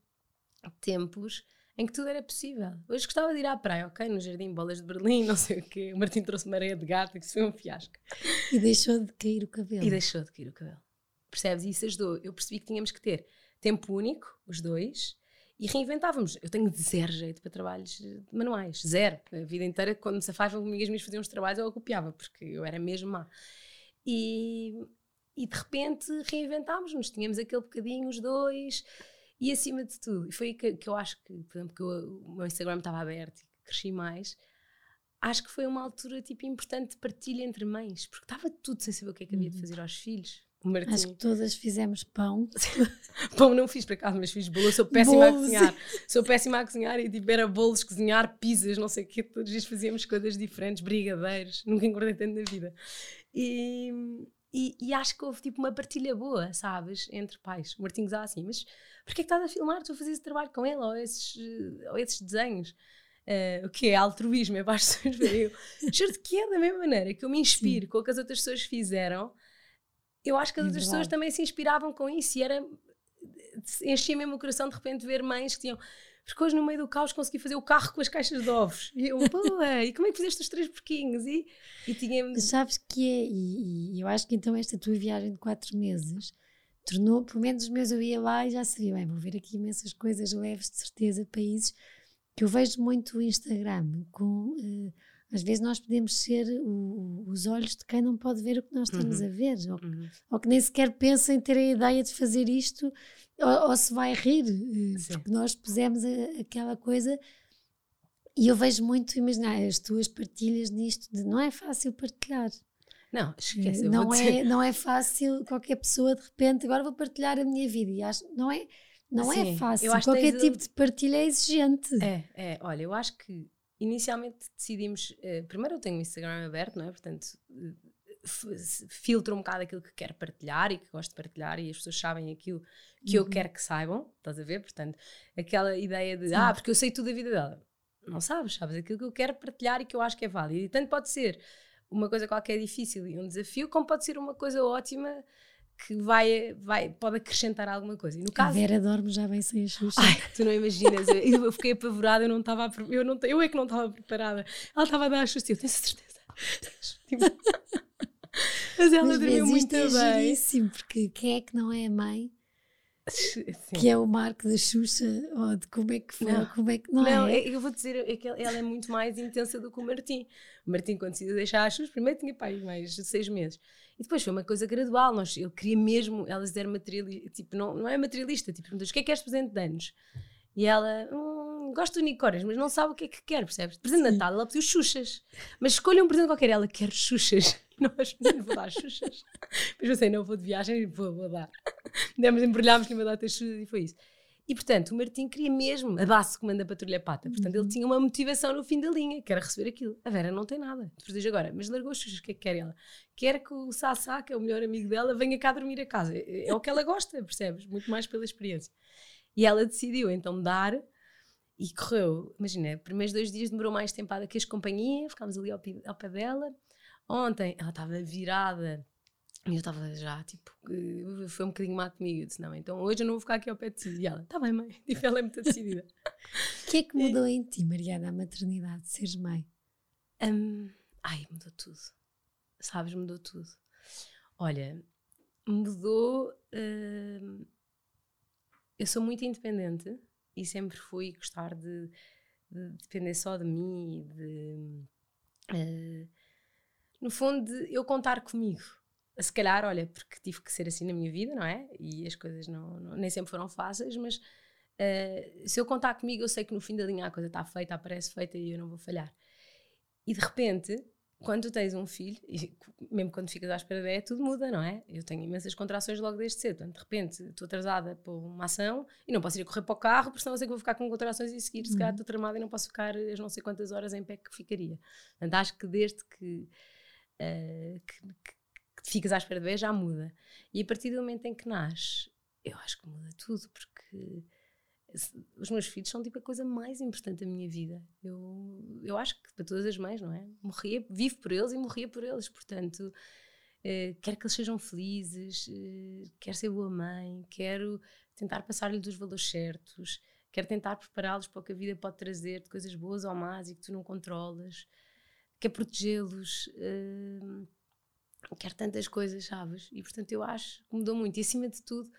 tempos em que tudo era possível. Hoje gostava de ir à praia, ok? No Jardim Bolas de Berlim, [LAUGHS] não sei o quê. O Martim trouxe uma areia de gato, que isso foi um fiasco. E deixou de cair o cabelo. E deixou de cair o cabelo. Percebes? E isso ajudou. Eu percebi que tínhamos que ter tempo único, os dois, e reinventávamos. Eu tenho zero jeito para trabalhos manuais, zero. A vida inteira, quando me safavam amigas minhas faziam uns trabalhos, eu copiava, porque eu era mesmo má. E, e de repente reinventámos-nos, tínhamos aquele bocadinho, os dois, e acima de tudo, e foi que, que eu acho que, por exemplo, que eu, o meu Instagram estava aberto, cresci mais, acho que foi uma altura tipo importante de partilha entre mães, porque estava tudo sem saber o que é que havia de uhum. fazer aos filhos. Acho que todas fizemos pão. [LAUGHS] pão não fiz para casa, mas fiz bolo. Sou péssima a cozinhar. Sou péssima a cozinhar e tipo, era bolos, cozinhar, pizzas, não sei o quê. Todos os dias fazíamos coisas diferentes, brigadeiros. Nunca engordei tanto na vida. E, e, e, acho que houve tipo uma partilha boa, sabes? Entre pais. O Martim dizia assim: Mas porquê é que estás a filmar? Tu a fazer esse trabalho com ele ou esses, ou esses desenhos? Uh, o que é altruísmo? É para as pessoas verem. Juro que é da mesma maneira que eu me inspiro Sim. com o que as outras pessoas fizeram eu acho que as outras pessoas também se inspiravam com isso e era enchia mesmo o coração de repente ver mães que tinham porque hoje no meio do caos consegui fazer o carro com as caixas de ovos. E eu, pô, e como é que fizeste os três porquinhos? E, e tínhamos sabes que é, e, e, eu acho que então esta tua viagem de quatro meses tornou, pelo menos os meus eu ia lá e já sabia, bem, vou ver aqui imensas coisas leves de certeza, países que eu vejo muito o Instagram com uh, às vezes nós podemos ser o, os olhos de quem não pode ver o que nós estamos uhum. a ver, ou, uhum. ou, que nem sequer pensa em ter a ideia de fazer isto, ou, ou se vai rir, eh, Sim. porque nós pusemos a, aquela coisa. E eu vejo muito, imaginar, as tuas partilhas nisto, de não é fácil partilhar. Não, esquece. Não é, não é fácil qualquer pessoa de repente, agora vou partilhar a minha vida. E acho, não é, não é fácil. Qualquer tipo de partilha é exigente. É, é. Olha, eu acho que inicialmente decidimos. Uh, primeiro, eu tenho o Instagram aberto, não é? Portanto, uh, filtro um bocado aquilo que quero partilhar e que gosto de partilhar, e as pessoas sabem aquilo que uhum. eu quero que saibam, estás a ver? Portanto, aquela ideia de, Sim. ah, porque eu sei tudo da vida dela. Não sabes, sabes aquilo que eu quero partilhar e que eu acho que é válido. E tanto pode ser uma coisa qualquer difícil e um desafio, como pode ser uma coisa ótima que vai, vai, pode acrescentar alguma coisa. E no caso, a Vera dorme já bem sem a Xuxa. Ai, tu não imaginas, eu, eu fiquei apavorada, eu não estava eu não eu é que não estava preparada. Ela estava a dar a Xuxa, eu tenho certeza. Tipo, [LAUGHS] mas ela Mas dormiu muito é bem. Porque quem é que não é mãe? Sim. Que é o marco da Xuxa, ou de como é que foi, não. como é que não, não é? é? Eu vou dizer, é que ela é muito mais intensa do que o Martim. O Martim, quando decidiu deixar a Xuxa, primeiro tinha pai mais de seis meses. E depois foi uma coisa gradual. Nós, eu queria mesmo, elas eram materialista, tipo, não, não é materialista, tipo, perguntas o que é que és presente de anos? E ela, hum, gosto de unicórnios, mas não sabe o que é que quer, percebes? Presente de Natal, ela pediu xuxas. Mas escolha um presente qualquer, ela quer xuxas. [LAUGHS] Nós não vou dar xuxas. Mas eu sei, não vou de viagem, vou, vou dar. Demos, embrulhámos numa data xuxas e foi isso. E portanto, o Martim queria mesmo a base que manda a Patrulha Pata. Portanto, uhum. ele tinha uma motivação no fim da linha, que era receber aquilo. A Vera não tem nada. Tu diz agora, mas largou os xuxas, o que é que quer ela? Quer que o Sassá, que é o melhor amigo dela, venha cá dormir a casa. É, é o que ela gosta, percebes? Muito mais pela experiência. E ela decidiu então dar e correu. Imagina, primeiros dois dias demorou mais tempada que as companhias, ficámos ali ao pé, ao pé dela. Ontem ela estava virada e eu estava já, tipo, eh, foi um bocadinho má comigo. Eu disse, não, então hoje eu não vou ficar aqui ao pé de ti. E ela, está bem, mãe. Tipo, ela é muito decidida. [LAUGHS] O que é que mudou em ti, Mariana, a maternidade, seres mãe? Um, ai, mudou tudo. Sabes, mudou tudo. Olha, mudou. Uh, eu sou muito independente e sempre fui gostar de, de depender só de mim de. Uh, no fundo, de eu contar comigo se calhar, olha, porque tive que ser assim na minha vida, não é? E as coisas não, não nem sempre foram fáceis, mas uh, se eu contar comigo, eu sei que no fim da linha a coisa está feita, aparece feita e eu não vou falhar. E de repente, quando tu tens um filho, e [LAUGHS] mesmo quando ficas à espera de é, tudo muda, não é? Eu tenho imensas contrações logo desde cedo. de repente, estou atrasada para uma ação e não posso ir a correr para o carro, porque senão eu sei que vou ficar com contrações e seguir. Se calhar uhum. estou tramada e não posso ficar as não sei quantas horas em pé que ficaria. Portanto, acho que desde que, uh, que, que que ficas à espera de ver já muda. E a partir do momento em que nasce, eu acho que muda tudo, porque os meus filhos são tipo a coisa mais importante da minha vida. Eu, eu acho que para todas as mães, não é? Morria, vivo por eles e morria por eles, portanto, eh, quero que eles sejam felizes, eh, quero ser boa mãe, quero tentar passar-lhes os valores certos, quero tentar prepará-los para o que a vida pode trazer de coisas boas ou más e que tu não controlas, quero protegê-los. Eh, quero tantas coisas, sabes? E portanto eu acho que mudou muito. E acima de tudo,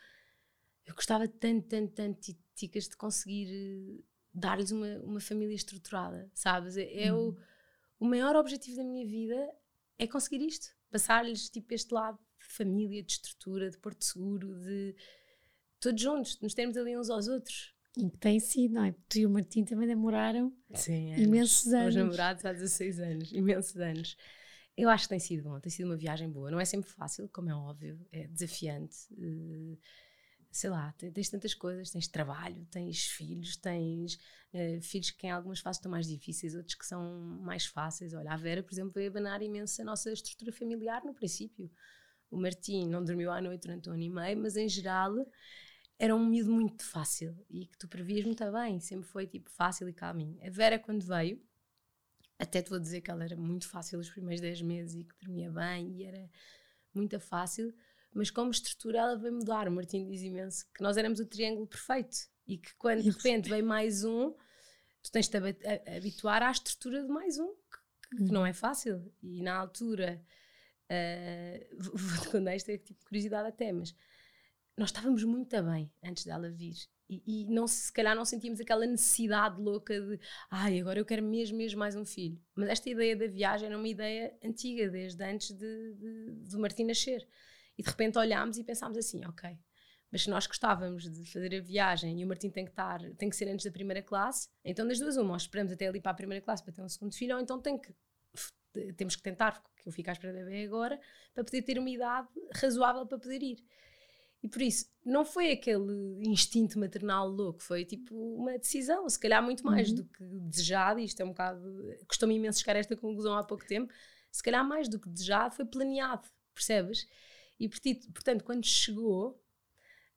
eu gostava tanto, tanto, tanto, ticas, de conseguir eh, dar-lhes uma, uma família estruturada, sabes? É, é o, o maior objetivo da minha vida é conseguir isto. Passar-lhes tipo este lado de família, de estrutura, de porto seguro, de todos juntos, nos termos ali uns aos outros. E que tem sido, não é? Tu e o Martim também demoraram Sim, anos. imensos anos. Somos namorados há 16 anos, imensos anos. Eu acho que tem sido bom, tem sido uma viagem boa. Não é sempre fácil, como é óbvio, é desafiante. Uh, sei lá, tens tantas coisas, tens trabalho, tens filhos, tens uh, filhos que em algumas fases estão mais difíceis, outros que são mais fáceis. Olha, a Vera, por exemplo, veio abanar imenso a nossa estrutura familiar no princípio. O Martim não dormiu à noite durante um ano e meio, mas em geral era um miúdo muito fácil e que tu previas muito bem, sempre foi tipo fácil e calminho. A Vera, quando veio, até te vou dizer que ela era muito fácil os primeiros 10 meses e que dormia bem e era muito fácil, mas como estrutura ela veio mudar. O Martim diz imenso que nós éramos o triângulo perfeito e que quando de repente vem mais um, tu tens de te habituar à estrutura de mais um, que, que não é fácil. E na altura, [LAUGHS] uh, vou-te contar isto, é tipo curiosidade até, mas nós estávamos muito bem antes dela vir. E, e, não, se calhar não sentíamos aquela necessidade louca de ai, agora eu quero mesmo, mesmo mais um filho. Mas esta ideia da viagem era uma ideia antiga, desde antes de, de, de Martim nascer. E de repente olhámos e pensámos assim, ok, mas se nós gostávamos de fazer a viagem e o Martim tem que estar, tem que ser antes da primeira classe, então das duas uma, nós esperamos até ali para a primeira classe para ter um segundo filho, ou então tem que temos que tentar, que eu fique à espera da bebê agora, para poder ter uma idade razoável para poder ir. E por isso, não foi aquele instinto maternal louco, foi tipo uma decisão, se calhar muito mais uhum. do que desejado, e isto é um bocado. Custou-me imenso chegar a esta conclusão há pouco tempo, se calhar mais do que desejado, foi planeado, percebes? E portanto, quando chegou,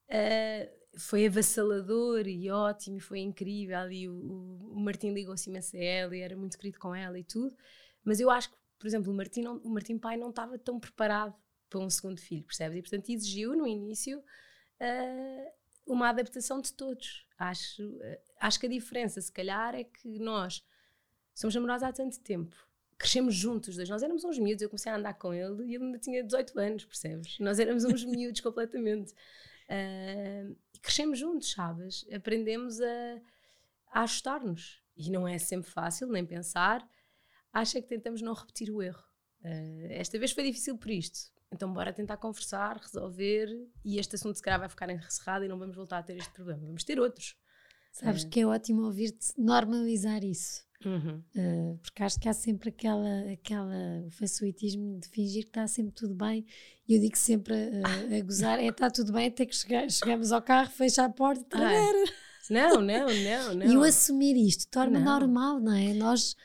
uh, foi avassalador e ótimo, e foi incrível, o, o, o Martim ligou-se imenso a ela, e era muito querido com ela e tudo, mas eu acho que, por exemplo, o Martim, não, o Martim pai não estava tão preparado para um segundo filho, percebes? E portanto exigiu no início uh, uma adaptação de todos. Acho, uh, acho que a diferença, se calhar, é que nós somos namorados há tanto tempo. Crescemos juntos, os dois. Nós éramos uns miúdos, eu comecei a andar com ele e ele ainda tinha 18 anos, percebes? Nós éramos uns [LAUGHS] miúdos completamente. Uh, crescemos juntos, sabes? Aprendemos a, a ajustar-nos. E não é sempre fácil, nem pensar. Acho é que tentamos não repetir o erro. Uh, esta vez foi difícil por isto. Então, bora tentar conversar, resolver, e este assunto se calhar vai ficar encerrado e não vamos voltar a ter este problema. Vamos ter outros. Sabes é. que é ótimo ouvir-te normalizar isso. Uhum. Uh, porque acho que há sempre aquela, aquela facilitismo de fingir que está sempre tudo bem. E eu digo sempre uh, a gozar: é está tudo bem até que chega, chegamos ao carro, fecha a porta e ah. Não, não, não, não. [LAUGHS] E o assumir isto torna não. normal, não é? Nós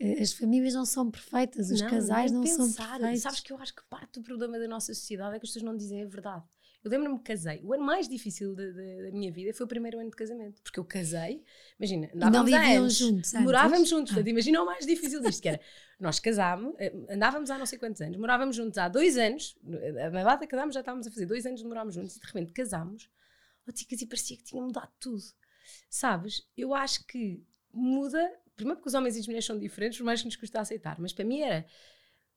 eh, as famílias não são perfeitas, os não, casais não pensar. são perfeitos. Sabes que eu acho que parte do problema da nossa sociedade é que as pessoas não dizem a verdade. Eu lembro-me que casei. O ano mais difícil de, de, da minha vida foi o primeiro ano de casamento. Porque eu casei, imagina, andávamos não anos, juntos. Morávamos juntos. Ah. imagina o mais difícil disto, que era, nós casámos, eh, andávamos há não sei quantos anos, morávamos juntos há dois anos, a data que casámos já estávamos a fazer dois anos de morarmos juntos e de repente casámos, oh, ticas, e parecia que tinha mudado tudo. Sabes? Eu acho que muda Primeiro porque os homens e as mulheres são diferentes, por mais que nos custa aceitar. Mas para mim era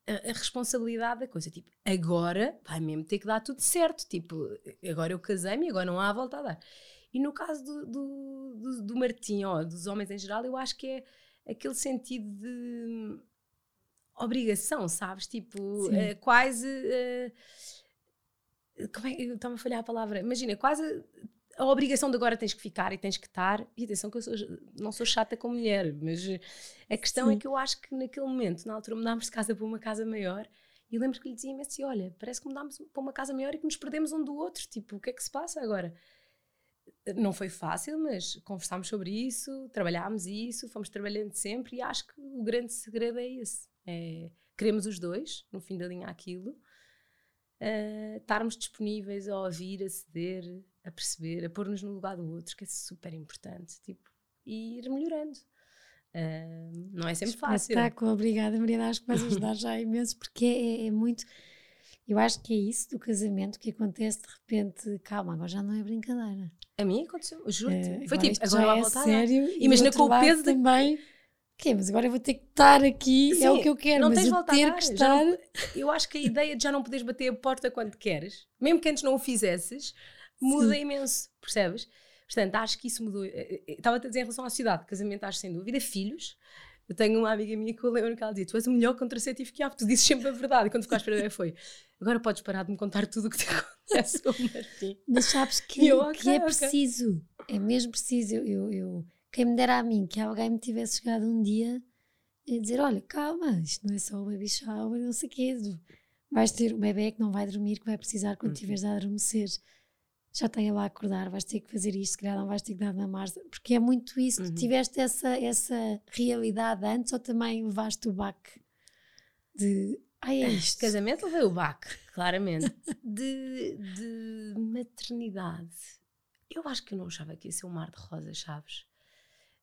a, a, responsabilidade da coisa. Tipo, agora vai mesmo ter que dar tudo certo. Tipo, agora eu casei-me e agora não há volta a dar. E no caso do, do, do, do Martim, ou dos homens em geral, eu acho que é aquele sentido de obrigação, sabes? Tipo, é, quase. É, como é que. Está-me a falhar a palavra. Imagina, quase a obrigação de agora tens que ficar e tens que estar. E atenção que eu sou, não sou chata com mulher, mas a questão é Sim. é que eu acho que naquele momento, na altura, mudámos de casa para uma casa maior. E lembro que lhe dizia assim: Olha, parece que mudámos para uma casa maior e que nos perdemos um do outro. Tipo, o que é que se passa agora? Não foi fácil, mas conversámos sobre isso, trabalhámos isso, fomos trabalhando sempre. E acho que o grande segredo é esse: é, queremos os dois, no fim da linha, aquilo, uh, estarmos disponíveis a ouvir, a ceder, a perceber, a pôr-nos no lugar do outro, que é super importante, tipo, e ir melhorando. Uh, não é sempre fácil. Espetáculo, obrigada Mariana, acho que vais ajudar já imenso, porque é, é, muito, eu acho que é isso do casamento que acontece de repente, calma, agora já não é brincadeira. A mim aconteceu, juro-te. Uh, Foi tipo, agora vai é voltar sério, Imagina com o peso também. Que mas agora eu vou ter que estar aqui, Sim, é o que eu quero, não mas tens eu ter que estar... Não, [LAUGHS] eu acho que a ideia de já não poderes bater a porta quando queres, mesmo que antes não o fizesses, muda Sim. imenso, percebes? Portanto, acho que isso mudou. Eh, eh, estava a dizer em relação à cidade, casamento, acho sem dúvida, filhos. Eu tenho uma amiga minha que eu lembro que ela dizia: Tu és o melhor contraceptivo que há, tu dizes sempre a verdade. E quando ficaste para foi: Agora podes parar de me contar tudo o que te [LAUGHS] acontece com o Martim. Mas sabes que, eu, okay, que é okay. preciso, é mesmo preciso. Eu, eu, quem me dera a mim que alguém me tivesse chegado um dia e dizer: Olha, calma, isto não é só o baby shower, não sei o quê. Vais ter um bebê que não vai dormir, que vai precisar quando uhum. estiveres a adormecer já tem lá a acordar, vais ter que fazer isto, se calhar não vais ter que dar na marcha, porque é muito isso. Uhum. Tu tiveste essa, essa realidade antes ou também levaste o baque de. Ai, é [LAUGHS] isto. Casamento levei o baque, claramente. [LAUGHS] de, de maternidade. Eu acho que eu não achava que ia ser um mar de rosas, sabes?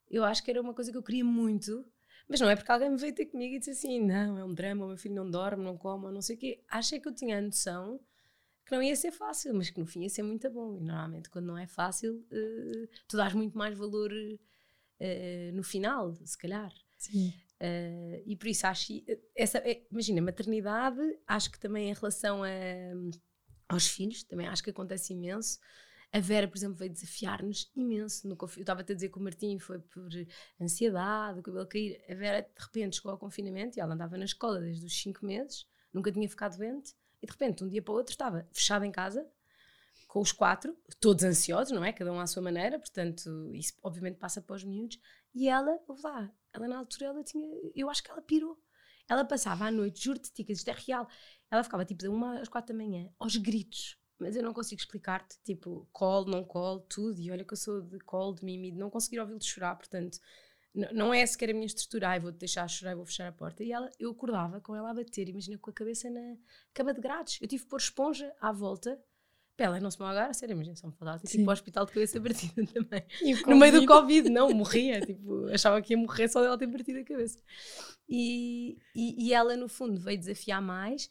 Eu acho que era uma coisa que eu queria muito, mas não é porque alguém me veio ter comigo e disse assim: não, é um drama, o meu filho não dorme, não come, não sei o quê. Achei que eu tinha a noção que não ia ser fácil, mas que no fim ia ser muito bom. E normalmente, quando não é fácil, uh, tu dás muito mais valor uh, no final, se calhar. Sim. Uh, e por isso acho. Essa, imagina, maternidade, acho que também em relação a, aos filhos, também acho que acontece imenso. A Vera, por exemplo, veio desafiar-nos imenso. No eu estava a dizer que o Martim foi por ansiedade, o cabelo cair. A Vera, de repente, chegou ao confinamento e ela andava na escola desde os 5 meses, nunca tinha ficado doente e de repente, um dia para o outro, estava fechada em casa, com os quatro, todos ansiosos, não é? Cada um à sua maneira, portanto, isso obviamente passa para os miúdos. E ela, ouve lá, ela na altura, ela tinha, eu acho que ela pirou. Ela passava à noite, juro-te, ticas, isto é real. Ela ficava tipo de uma às quatro da manhã, aos gritos. Mas eu não consigo explicar-te, tipo, colo, não colo, tudo. E olha que eu sou de colo, de mimi, de não conseguir ouvi-lo chorar, portanto, não é sequer a minha estrutura, ai, vou-te deixar chorar, vou fechar a porta. E ela, eu acordava com ela a bater, imagina, com a cabeça na cama de grades. Eu tive que pôr esponja à volta para ela não se magoar, sério, imagina, só me falava. Tipo, para o hospital de cabeça [LAUGHS] partida também. No meio do Covid, não, morria, tipo, achava que ia morrer só dela ter partido a cabeça. E, e, e ela, no fundo, veio desafiar mais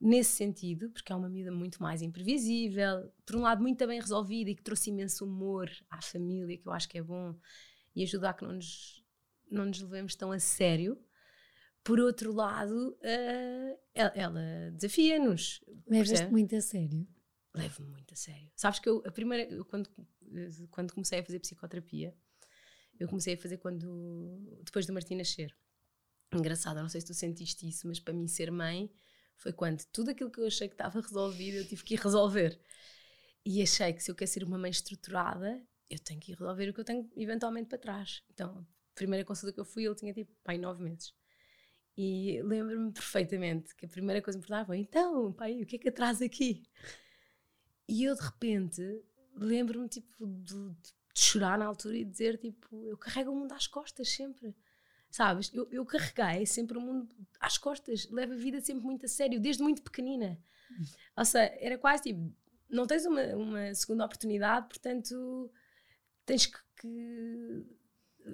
nesse sentido, porque é uma miúda muito mais imprevisível, por um lado muito bem resolvida e que trouxe imenso humor à família, que eu acho que é bom e ajudar a que não nos, não nos levemos tão a sério. Por outro lado, uh, ela, ela desafia-nos. Levas-te muito a sério? Levo-me muito a sério. Sabes que eu, a primeira, eu, quando, quando comecei a fazer psicoterapia, eu comecei a fazer quando, depois do Martim nascer. Engraçado, não sei se tu sentiste isso, mas para mim ser mãe foi quando tudo aquilo que eu achei que estava resolvido, eu tive que ir resolver. E achei que se eu quero ser uma mãe estruturada, eu tenho que ir resolver o que eu tenho eventualmente para trás. Então, a primeira consulta que eu fui, ele tinha tipo, pai, nove meses. E lembro-me perfeitamente que a primeira coisa que me perguntava foi: então, pai, o que é que atrás aqui? E eu de repente lembro-me tipo de, de, chorar na altura e dizer tipo: eu carrego o mundo às costas sempre. Sabes? Eu, eu carreguei sempre o mundo às costas, levo a vida sempre muito a sério, desde muito pequenina. Ou seja, era quase tipo: não tens uma, uma segunda oportunidade, portanto tens que, que,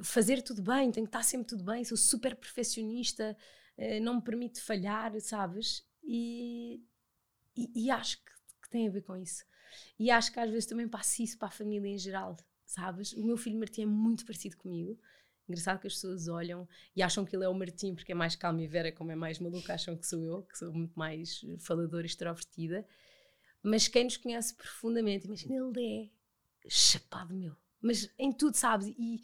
fazer tudo bem, tem que estar sempre tudo bem, sou super perfeccionista, eh, não me permite falhar, sabes? E, e, e acho que, que, tem a ver com isso. E acho que às vezes também passo isso para a família em geral, sabes? O meu filho Martim é muito parecido comigo. Engraçado que as pessoas olham e acham que ele é o Martim porque é mais calmo e Vera, como é mais maluca, acham que sou eu, que sou muito mais faladora e extrovertida. Mas quem nos conhece profundamente, imagina, ele é chapado meu mas em tudo, sabes? E,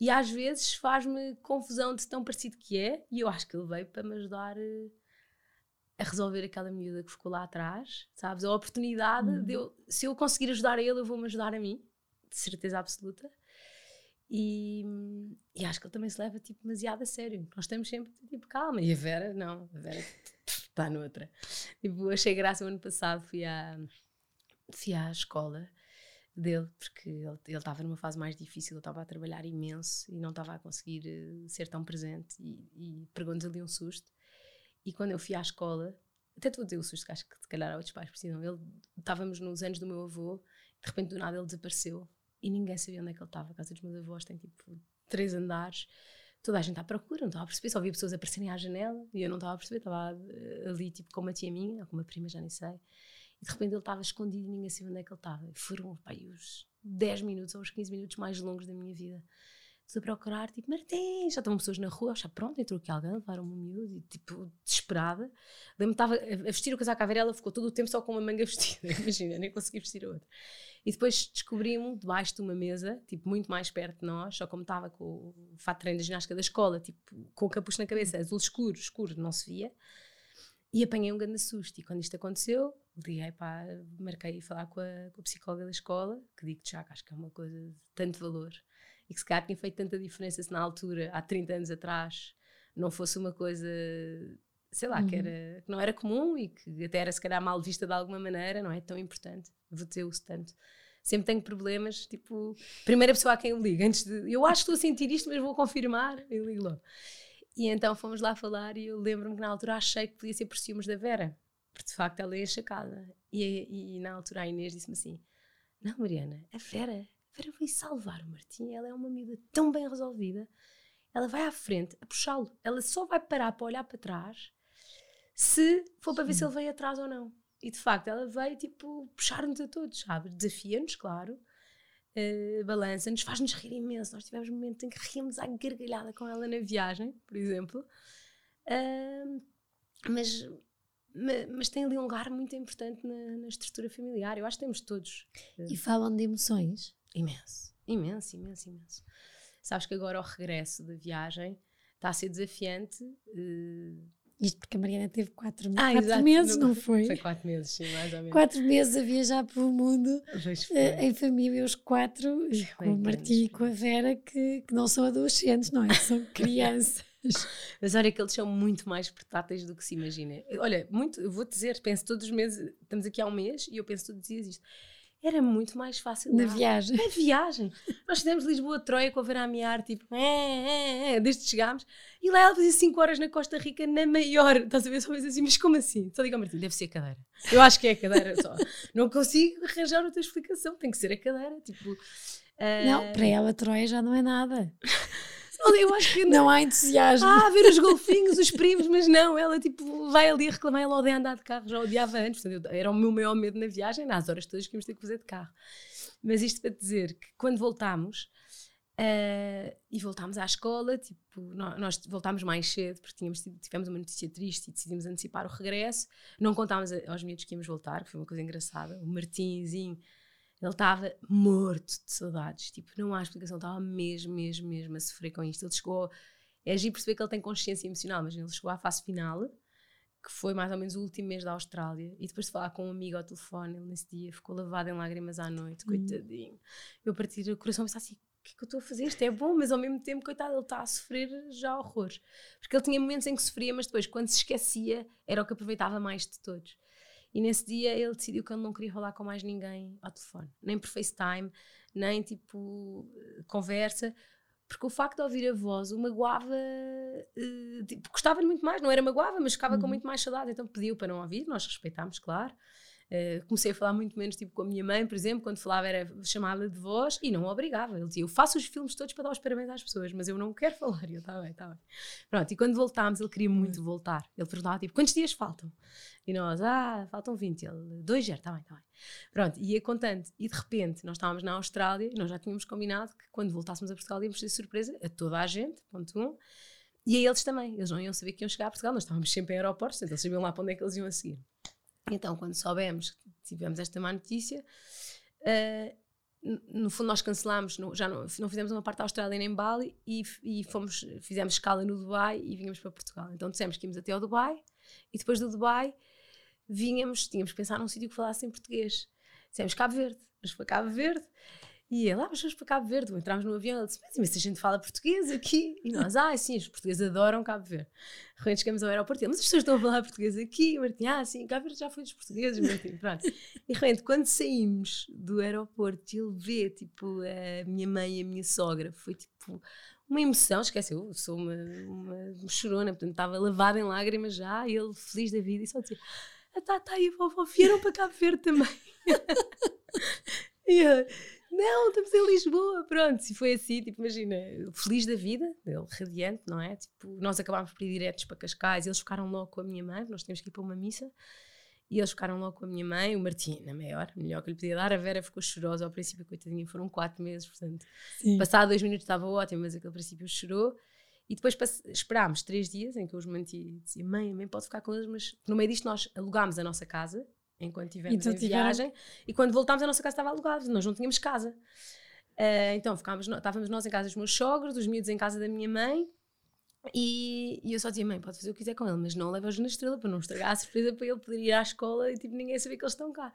e às vezes faz-me confusão de tão parecido que é, e eu acho que ele veio para me ajudar eh, a resolver aquela miúda que ficou lá atrás, sabes? A oportunidade uhum. de eu, se eu conseguir ajudar a ele, eu vou-me ajudar a mim, de certeza absoluta. E, e, acho que ele também se leva tipo, demasiado a sério. Nós estamos sempre tipo, calma. E a Vera, não, a Vera está noutra. Tipo, achei graça o ano passado, fui à, fui à escola dele, porque ele estava numa fase mais difícil, ele estava a trabalhar imenso e não estava a conseguir uh, ser tão presente e, e pegou-nos ali um susto. E quando eu fui à escola, até estou a dizer o susto que acho que se calhar outros pais precisam, ele, estávamos nos anos do meu avô, de repente do nada ele desapareceu e ninguém sabia onde é que ele estava. A casa dos meus avós tem tipo três andares, toda a gente à procura, não estava a perceber, só via pessoas aparecerem à janela e eu não estava a perceber, estava uh, ali tipo com uma tia minha, ou com uma prima, já nem sei. De repente ele estava escondido e ninguém sabia onde é que ele estava. Foram pai, os 10 minutos ou os 15 minutos mais longos da minha vida. a procurar, tipo, Martins, já estavam pessoas na rua, já pronto, entrou aqui alguém, levaram-me um miúdo, e, tipo, desesperada. Lembro-me, estava a vestir o casaco à vera, ela ficou todo o tempo só com uma manga [LAUGHS] vestida, imagina, nem consegui vestir outra. E depois descobri-me debaixo de uma mesa, tipo, muito mais perto de nós, só como estava com o fato de treino da ginástica da escola, tipo, com o capuz na cabeça, azul escuro, escuro, não se via. E apanhei um grande susto. E quando isto aconteceu, liguei para, marquei ir falar com a, com a psicóloga da escola, que digo já que acho que é uma coisa de tanto valor e que se calhar tinha feito tanta diferença se na altura, há 30 anos atrás, não fosse uma coisa, sei lá, uhum. que, era, que não era comum e que até era se calhar mal vista de alguma maneira, não é tão importante, vou dizer-o tanto. Sempre tenho problemas, tipo, primeira pessoa a quem eu ligo, antes de, eu acho que estou a sentir isto, mas vou confirmar, eu ligo logo. E então fomos lá falar e eu lembro-me que na altura achei que podia ser por ciúmes da Vera, porque de facto ela é enxacada. E, e na altura a Inês disse-me assim: Não, Mariana, a Vera Vera veio salvar o Martim. Ela é uma miúda tão bem resolvida. Ela vai à frente a puxá-lo. Ela só vai parar para olhar para trás se for para ver se ele veio atrás ou não. E de facto, ela veio tipo puxar-nos a todos, sabe? Desafia-nos, claro. Uh, balança-nos, faz-nos rir imenso. Nós tivemos um momento em que ríamos à gargalhada com ela na viagem, por exemplo. Uh, mas, mas, tem ali um lugar muito importante na, na, estrutura familiar. Eu acho que temos todos. E falam de emoções? Imenso, imenso, imenso, imenso. Sabes que agora o regresso da viagem está a ser desafiante. Uh... Isto porque a Mariana teve quatro, ah, quatro meses, não, não, foi? Foi quatro meses, sim, mais ou menos. Quatro meses a viajar pelo mundo, uh, em família, os quatro, com o Martim e com a Vera, que, que não são adolescentes, não é? São [LAUGHS] crianças. Mas olha que eles são muito mais portáteis do que se imagina. Olha, muito, eu vou dizer, penso todos os meses, estamos aqui há um mês e eu penso todos os dias isto era muito mais fácil. Na viagem. Na viagem. Nós fizemos Lisboa-Troia com a Vera Amear, tipo, é, é, é, desde que chegámos. E lá ela fazia 5 horas na Costa Rica, na maior. Estás a ver? Só assim, mas como assim? Só digo ao Martim, deve ser a cadeira. Eu acho que é a cadeira só. [LAUGHS] Não consigo arranjar outra explicação, tem que ser a cadeira. Tipo. Uh... Não, para ela Troia já não é nada. Eu acho que não, há entusiasmo. Ah, ver os golfinhos, os primos, mas não, ela tipo vai ali reclamar, ela odeia andar de carro, já odiava antes, portanto, era o meu maior medo na viagem, nas horas todas que íamos ter que fazer de carro. Mas isto para dizer que quando voltámos, uh, e voltámos à escola, tipo, nós, nós voltámos mais cedo, porque tínhamos, tivemos uma notícia triste e decidimos antecipar o regresso, não contámos aos miúdos que íamos voltar, que foi uma coisa engraçada, o Martinzinho ele estava morto de saudades. Tipo, não há explicação, estava mesmo, mesmo, mesmo a sofrer com isto. Ele chegou. É agir perceber que ele tem consciência emocional, mas ele chegou à fase final, que foi mais ou menos o último mês da Austrália, e depois de falar com um amigo ao telefone, ele nesse dia ficou lavado em lágrimas à noite, hum. coitadinho. Eu partir o coração pensar assim: o que é que eu estou a fazer? Isto é bom, mas ao mesmo tempo, coitado, ele está a sofrer já horrores. Porque ele tinha momentos em que sofria, mas depois, quando se esquecia, era o que aproveitava mais de todos. E nesse dia ele decidiu que ele não queria falar com mais ninguém ao telefone, nem por FaceTime, nem tipo conversa, porque o facto de ouvir a voz o magoava, uh, tipo, gostava-lhe muito mais, não era magoava, mas ficava uhum. com muito mais saudade, então pediu para não ouvir, nós respeitámos, claro. Uh, comecei a falar muito menos tipo com a minha mãe, por exemplo, quando falava era chamada de voz e não obrigava. Ele dizia: Eu faço os filmes todos para dar os parabéns às pessoas, mas eu não quero [LAUGHS] falar. E eu, tá bem, tá bem. Pronto, e quando voltámos, ele queria muito voltar. Ele perguntava: tipo, Quantos dias faltam? E nós: Ah, faltam 20. Ele: Dois já, tá bem, tá bem. Pronto, e ia contando. E de repente, nós estávamos na Austrália e nós já tínhamos combinado que quando voltássemos a Portugal íamos fazer surpresa a toda a gente, ponto um. E a eles também. Eles não iam saber que iam chegar a Portugal, nós estávamos sempre em aeroportos, então eles sabiam lá para onde é que eles iam a seguir. Então, quando soubemos que tivemos esta má notícia, uh, no fundo nós cancelámos, já não, não, fizemos uma parte da Austrália nem Bali e, e, fomos, fizemos escala no Dubai e vínhamos para Portugal. Então dissemos que íamos até ao Dubai e depois do Dubai vínhamos, tínhamos que pensar num sítio que falasse em português. Dissemos Cabo Verde, mas foi Cabo Verde e ele, ah, mas vamos para Cabo Verde. Entramos no avião, ele disse, mas, mas a gente fala português aqui. E nós, ah, sim, os portugueses adoram Cabo Verde. De repente chegamos ao aeroporto, ele, mas as pessoas estão a falar português aqui. Martim, ah, sim, Cabo Verde já foi dos portugueses, Martim, pronto. E de repente, quando saímos do aeroporto, ele vê, tipo, a minha mãe e a minha sogra, foi tipo uma emoção, esquece, eu sou uma, uma chorona, portanto estava lavada em lágrimas já, e ele feliz da vida, e só dizia, a Tata e a vovó vieram para Cabo Verde também. [LAUGHS] e eu, não, estamos em Lisboa, pronto. E foi assim, tipo, imagina, feliz da vida, ele radiante, não é? Tipo, nós acabámos por ir diretos para Cascais, eles ficaram logo com a minha mãe, nós tínhamos que ir para uma missa. E eles ficaram logo com a minha mãe, o Martim, na maior, melhor que lhe podia dar. A Vera ficou chorosa ao princípio, coitadinha, foram quatro meses, portanto, Sim. passado dois minutos estava ótimo, mas aquele princípio chorou. E depois esperámos três dias em que eu os manti. Dizia, mãe, a mãe pode ficar com eles, mas no meio disto nós alugámos a nossa casa enquanto estivemos em tiveram... viagem. E quando voltámos, a nossa casa estava alugada, nós não tínhamos casa. Uh, então ficámos, estávamos nós em casa dos meus sogros, os miúdos em casa da minha mãe. E, e, eu só dizia, mãe, pode fazer o que quiser com ele, mas não leva-os na estrela para não estragar a surpresa para ele poder ir à escola e tipo, ninguém saber que eles estão cá.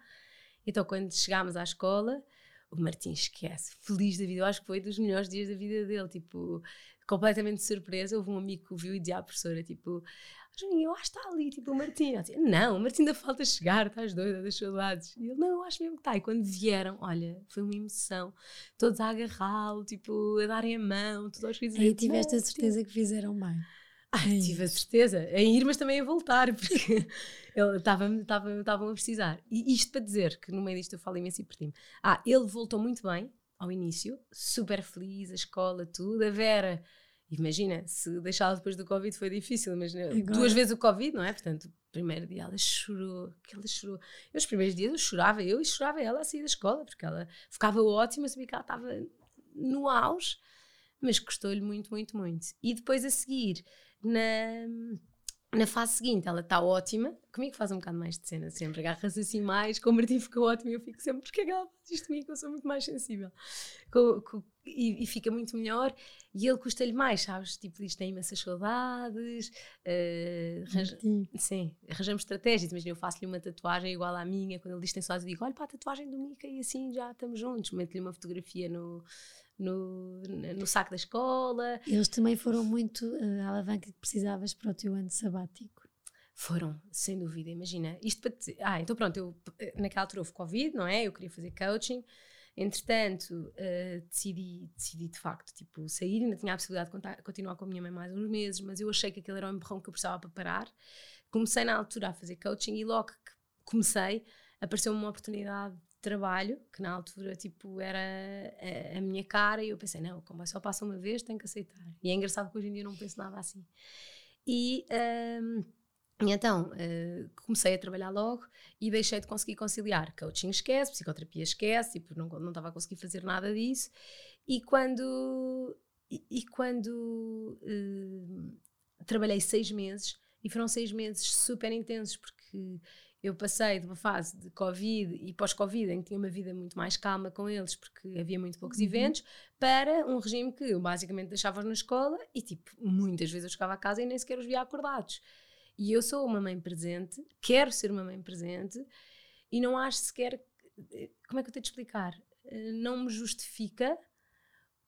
Então, quando chegámos à escola, o Martim esquece, feliz da vida. Eu acho que foi dos melhores dias da vida dele. Tipo, completamente de surpresa. Houve um amigo que o viu e dizia à professora, tipo, Juninho, eu acho que está ali, tipo, o Martim. Dizia, não, o Martim ainda falta chegar, estás doida, das saudades. E ele, não, eu acho mesmo que está. E quando vieram, olha, foi uma emoção. Todos a agarrá-lo, tipo, a darem a mão, todos aos filhos. Aí tiveste a certeza que fizeram bem. Ai, tive a certeza. Em ir, mas também a voltar, [LAUGHS] porque estavam a precisar. E isto para dizer que no meio disto eu falo imenso e perdi-me. Ah, ele voltou muito bem ao início, super feliz, a escola, tudo. A Vera Imagina, se deixá-la depois do Covid foi difícil, mas duas vezes o Covid, não é? Portanto, primeiro dia ela chorou, que ela chorou. Eu, os primeiros dias eu chorava, eu e chorava ela a sair da escola, porque ela ficava ótima, sabia que ela estava no auge, mas custou-lhe muito, muito, muito. E depois a seguir, na na fase seguinte, ela está ótima. Comigo faz um bocado mais de cena sempre. Agarra-se assim mais. Com o Martim fica ótimo e eu fico sempre, porque é que ela faz isto comigo? Eu sou muito mais sensível. Com, com, e, e, fica muito melhor. E ele custa-lhe mais, sabes? Tipo, diz tem imensas saudades. Uh, arranja, sim, arranjamos estratégias. Imagina, eu faço-lhe uma tatuagem igual à minha. Quando ele diz tem saudades, eu digo: olha para a tatuagem do Mica e assim já estamos juntos. Meto-lhe uma fotografia no no, no saco da escola. Eles também foram muito uh, a alavanca que precisavas para o teu ano sabático. Foram, sem dúvida, imagina. Isto para dizer, ah, então pronto, eu, eh, naquela altura houve Covid, não é? Eu queria fazer coaching. Entretanto, uh, decidi, decidi de facto tipo, sair. Ainda tinha a possibilidade de contar, continuar com a minha mãe mais uns meses, mas eu achei que aquele era um empurrão que eu precisava para parar. Comecei na altura a fazer coaching e logo que comecei, apareceu uma oportunidade trabalho, que na altura tipo era a, a, minha cara, e eu pensei, não, como só passa uma vez, tenho que aceitar. E é engraçado que hoje em dia não penso nada assim. E, um, e então uh, comecei a trabalhar logo e deixei de conseguir conciliar. Coaching esquece, psicoterapia esquece, tipo, não, não estava a conseguir fazer nada disso. E quando, e, e quando uh, trabalhei seis meses, e foram seis meses super intensos, porque eu passei de uma fase de Covid e pós-Covid, em que tinha uma vida muito mais calma com eles, porque havia muito poucos uhum. eventos, para um regime que eu basicamente deixava-os na escola e, tipo, muitas vezes eu chegava a casa e nem sequer os via acordados. E eu sou uma mãe presente, quero ser uma mãe presente e não acho sequer. Como é que eu tenho de explicar? Eh, não me justifica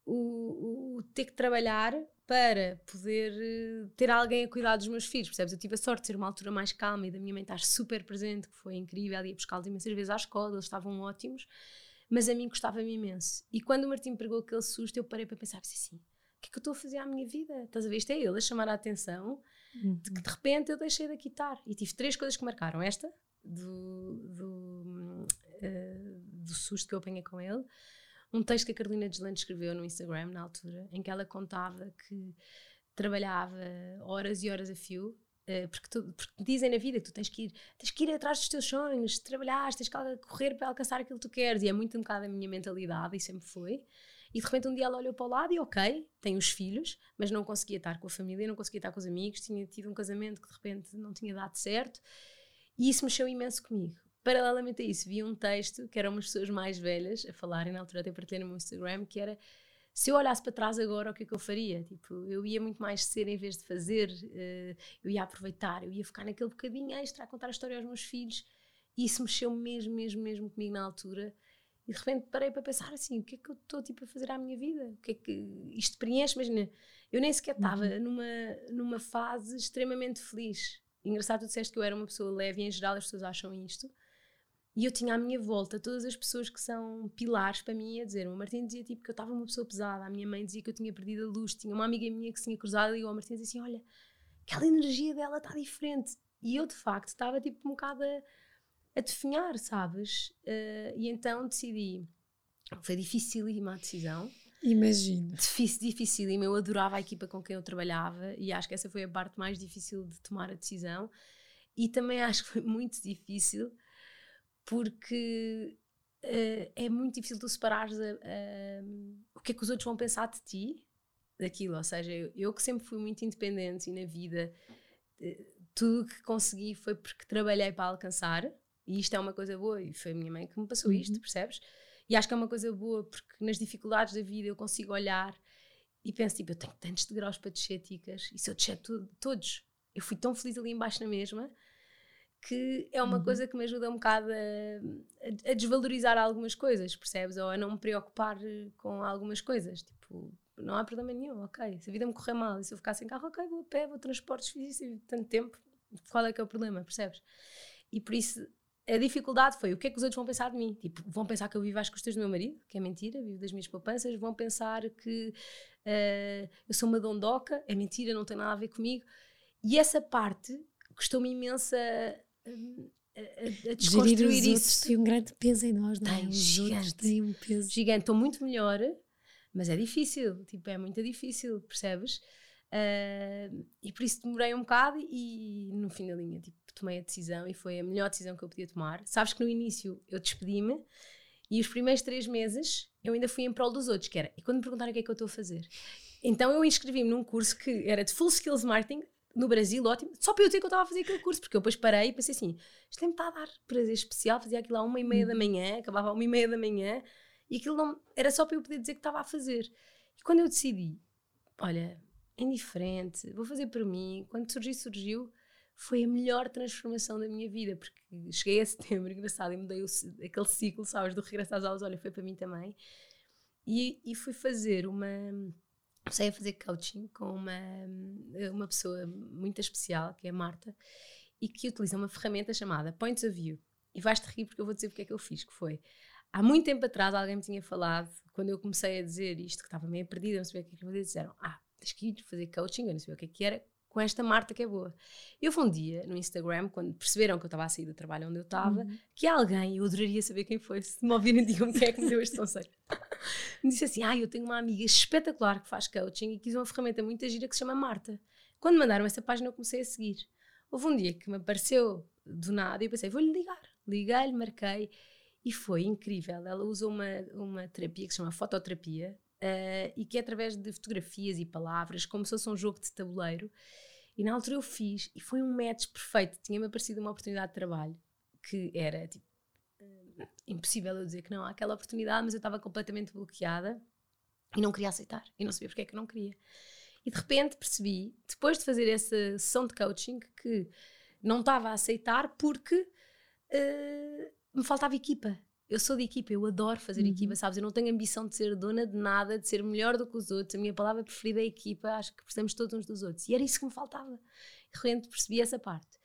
o, o ter que trabalhar para poder eh, ter alguém a cuidar dos meus filhos, percebes? Eu tive a sorte de ser uma altura mais calma e da minha mãe estar super presente, que foi incrível, ia buscá-los imensas vezes à escola, eles estavam ótimos, mas a mim gostava-me imenso. E quando o Martim pegou aquele susto, eu parei para pensar assim, o que é que eu estou a fazer à minha vida? Estás a ver? Isto é ele a chamar a atenção uhum. de que de repente eu deixei de quitar. E tive três coisas que marcaram. Esta, do, do, uh, do susto que eu apanhei com ele, um texto que a Carolina Deslandes escreveu no Instagram na altura, em que ela contava que trabalhava horas e horas a fio, uh, porque, tu, porque, dizem na vida que tu tens que, ir, tens que ir atrás dos teus sonhos, trabalhar, tens que correr para alcançar aquilo que tu queres, e é muito um bocado a minha mentalidade, e sempre foi. E de repente um dia ela olhou para o lado e ok, tem os filhos, mas não conseguia estar com a família, não conseguia estar com os amigos, tinha tido um casamento que de repente não tinha dado certo, e isso mexeu imenso comigo paralelamente a isso, vi um texto que eram umas pessoas mais velhas a falarem, na altura até partilhei no meu Instagram, que era se eu olhasse para trás agora, o que é que eu faria? Tipo, eu ia muito mais ser em vez de fazer, uh, eu ia aproveitar, eu ia ficar naquele bocadinho extra a contar a história aos meus filhos. E isso mexeu mesmo, mesmo, mesmo comigo na altura. E de repente parei para pensar assim: o que é que eu estou tipo, a fazer à minha vida? O que é que isto preenche? Imagina, eu nem sequer estava uhum. numa, numa fase extremamente feliz. Engraçado, tu disseste que eu era uma pessoa leve e em geral as pessoas acham isto. E eu tinha à minha volta todas as pessoas que são pilares para mim a dizer. O Martim dizia tipo que eu estava uma pessoa pesada, a minha mãe dizia que eu tinha perdido a luz, tinha uma amiga minha que se tinha cruzado e o Martim dizia assim: Olha, aquela energia dela está diferente. E eu de facto estava tipo um bocado a, a definhar, sabes? Uh, e então decidi. Foi dificílima a decisão. Imagino. Difícil, dificílima. Eu adorava a equipa com quem eu trabalhava e acho que essa foi a parte mais difícil de tomar a decisão e também acho que foi muito difícil porque uh, é muito difícil tu separares a, a, o que é que os outros vão pensar de ti daquilo. Ou seja, eu, eu que sempre fui muito independente e na vida uh, tudo que consegui foi porque trabalhei para alcançar e isto é uma coisa boa e foi a minha mãe que me passou isto, uhum. percebes? E acho que é uma coisa boa porque nas dificuldades da vida eu consigo olhar e penso, tipo, eu tenho tantos degraus para descer, ticas, e se eu descer todos, eu fui tão feliz ali embaixo na mesma, que é uma uhum. coisa que me ajuda um bocado a, a, desvalorizar algumas coisas, percebes? Ou a não me preocupar com algumas coisas, tipo, não há problema nenhum, ok, se a vida me correr mal e se eu ficar sem carro, ok, vou a pé, vou transportes, fiz isso tanto tempo, qual é que é o problema, percebes? E por isso a dificuldade foi o que é que os outros vão pensar de mim? Tipo, vão pensar que eu vivo às custas do meu marido, que é mentira, vivo das minhas poupanças, vão pensar que uh, eu sou uma dondoca, é mentira, não tem nada a ver comigo. E essa parte custou-me imensa a, a desconstruir isso. Tem um grande peso em nós, não é? Tem, gigante. Tem um peso. Gigante. Estou muito melhor, mas é difícil. Tipo, é muito difícil, percebes? Uh, e por isso demorei um bocado e no fim da linha, tipo, tomei a decisão e foi a melhor decisão que eu podia tomar. Sabes que no início eu despedi-me e os primeiros três meses eu ainda fui em prol dos outros, que era, e quando me perguntaram o que é que eu estou a fazer? Então eu inscrevi-me num curso que era de Full Skills Marketing, no Brasil, ótimo, só para eu dizer que eu estava a fazer aquele curso, porque eu depois parei e pensei assim, isto me está a dar prazer especial, fazia aquilo à uma e meia da uhum. manhã, acabava à uma e meia da manhã, e aquilo não, era só para eu poder dizer que estava a fazer. E quando eu decidi, olha, é indiferente, vou fazer para mim, quando surgiu, surgiu, foi a melhor transformação da minha vida, porque cheguei a setembro, [LAUGHS] engraçado, e mudei o, aquele ciclo, sabes, do regresso às aulas, olha, foi para mim também. E, e fui fazer uma. Comecei a fazer coaching com uma, uma pessoa muito especial, que é a Marta, e que utiliza uma ferramenta chamada Points of View. E vais-te rir porque eu vou dizer porque é que eu fiz, que foi... Há muito tempo atrás alguém me tinha falado, quando eu comecei a dizer isto, que estava meio perdida, não sabia o que é que eu fazer, disseram, ah, tens que ir fazer coaching, eu não sabia o que é que era, com esta Marta que é boa. Eu fui um dia no Instagram, quando perceberam que eu estava a sair do trabalho onde eu estava, uhum. que alguém, eu adoraria saber quem foi, se me ouvirem, [LAUGHS] digam quem é que me deu este conselho. me disse assim: Ah, eu tenho uma amiga espetacular que faz coaching e quis uma ferramenta muito gira que se chama Marta. Quando mandaram essa página, eu comecei a seguir. Houve um dia que me apareceu do nada e eu pensei: Vou-lhe ligar. Liguei-lhe, marquei e foi incrível. Ela usa uma, uma terapia que se chama fototerapia. Uh, e que é através de fotografias e palavras, como se fosse um jogo de tabuleiro, e na altura eu fiz e foi um match perfeito. Tinha-me aparecido uma oportunidade de trabalho que era tipo, uh, impossível eu dizer que não há aquela oportunidade, mas eu estava completamente bloqueada e não queria aceitar. E não sabia porque é que eu não queria. E de repente percebi, depois de fazer essa sessão de coaching, que não estava a aceitar porque uh, me faltava equipa eu sou de equipa, eu adoro fazer uhum. equipa, sabes? Eu não tenho ambição de ser dona de nada, de ser melhor do que os outros. A minha palavra preferida é equipa, acho que precisamos todos uns dos outros. E era isso que me faltava. De repente percebi essa parte.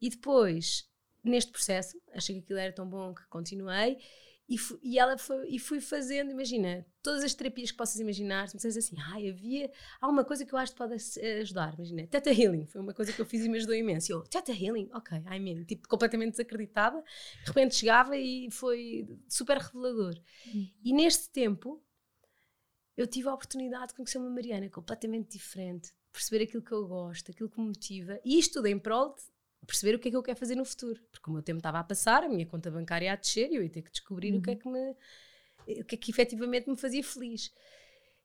E depois, neste processo, achei que aquilo era tão bom que continuei e, fui, e, ela foi, e fui fazendo, imagina, todas as terapias que possas imaginar, se me dizes assim, ai, havia, há uma coisa que eu acho que pode ajudar, imagina, Teta Healing, foi uma coisa que eu fiz e me ajudou imenso. E eu, Teta Healing? Ok, ai mesmo, tipo, completamente desacreditada, de repente chegava e foi super revelador. Uhum. E neste tempo, eu tive a oportunidade de conhecer uma Mariana completamente diferente, perceber aquilo que eu gosto, aquilo que me motiva, e isto tudo em prol de perceber o que é que eu quero fazer no futuro. Porque o meu tempo estava a passar, a minha conta bancária a descer e eu ia ter que descobrir uhum. o que é que me o que é que efetivamente me fazia feliz.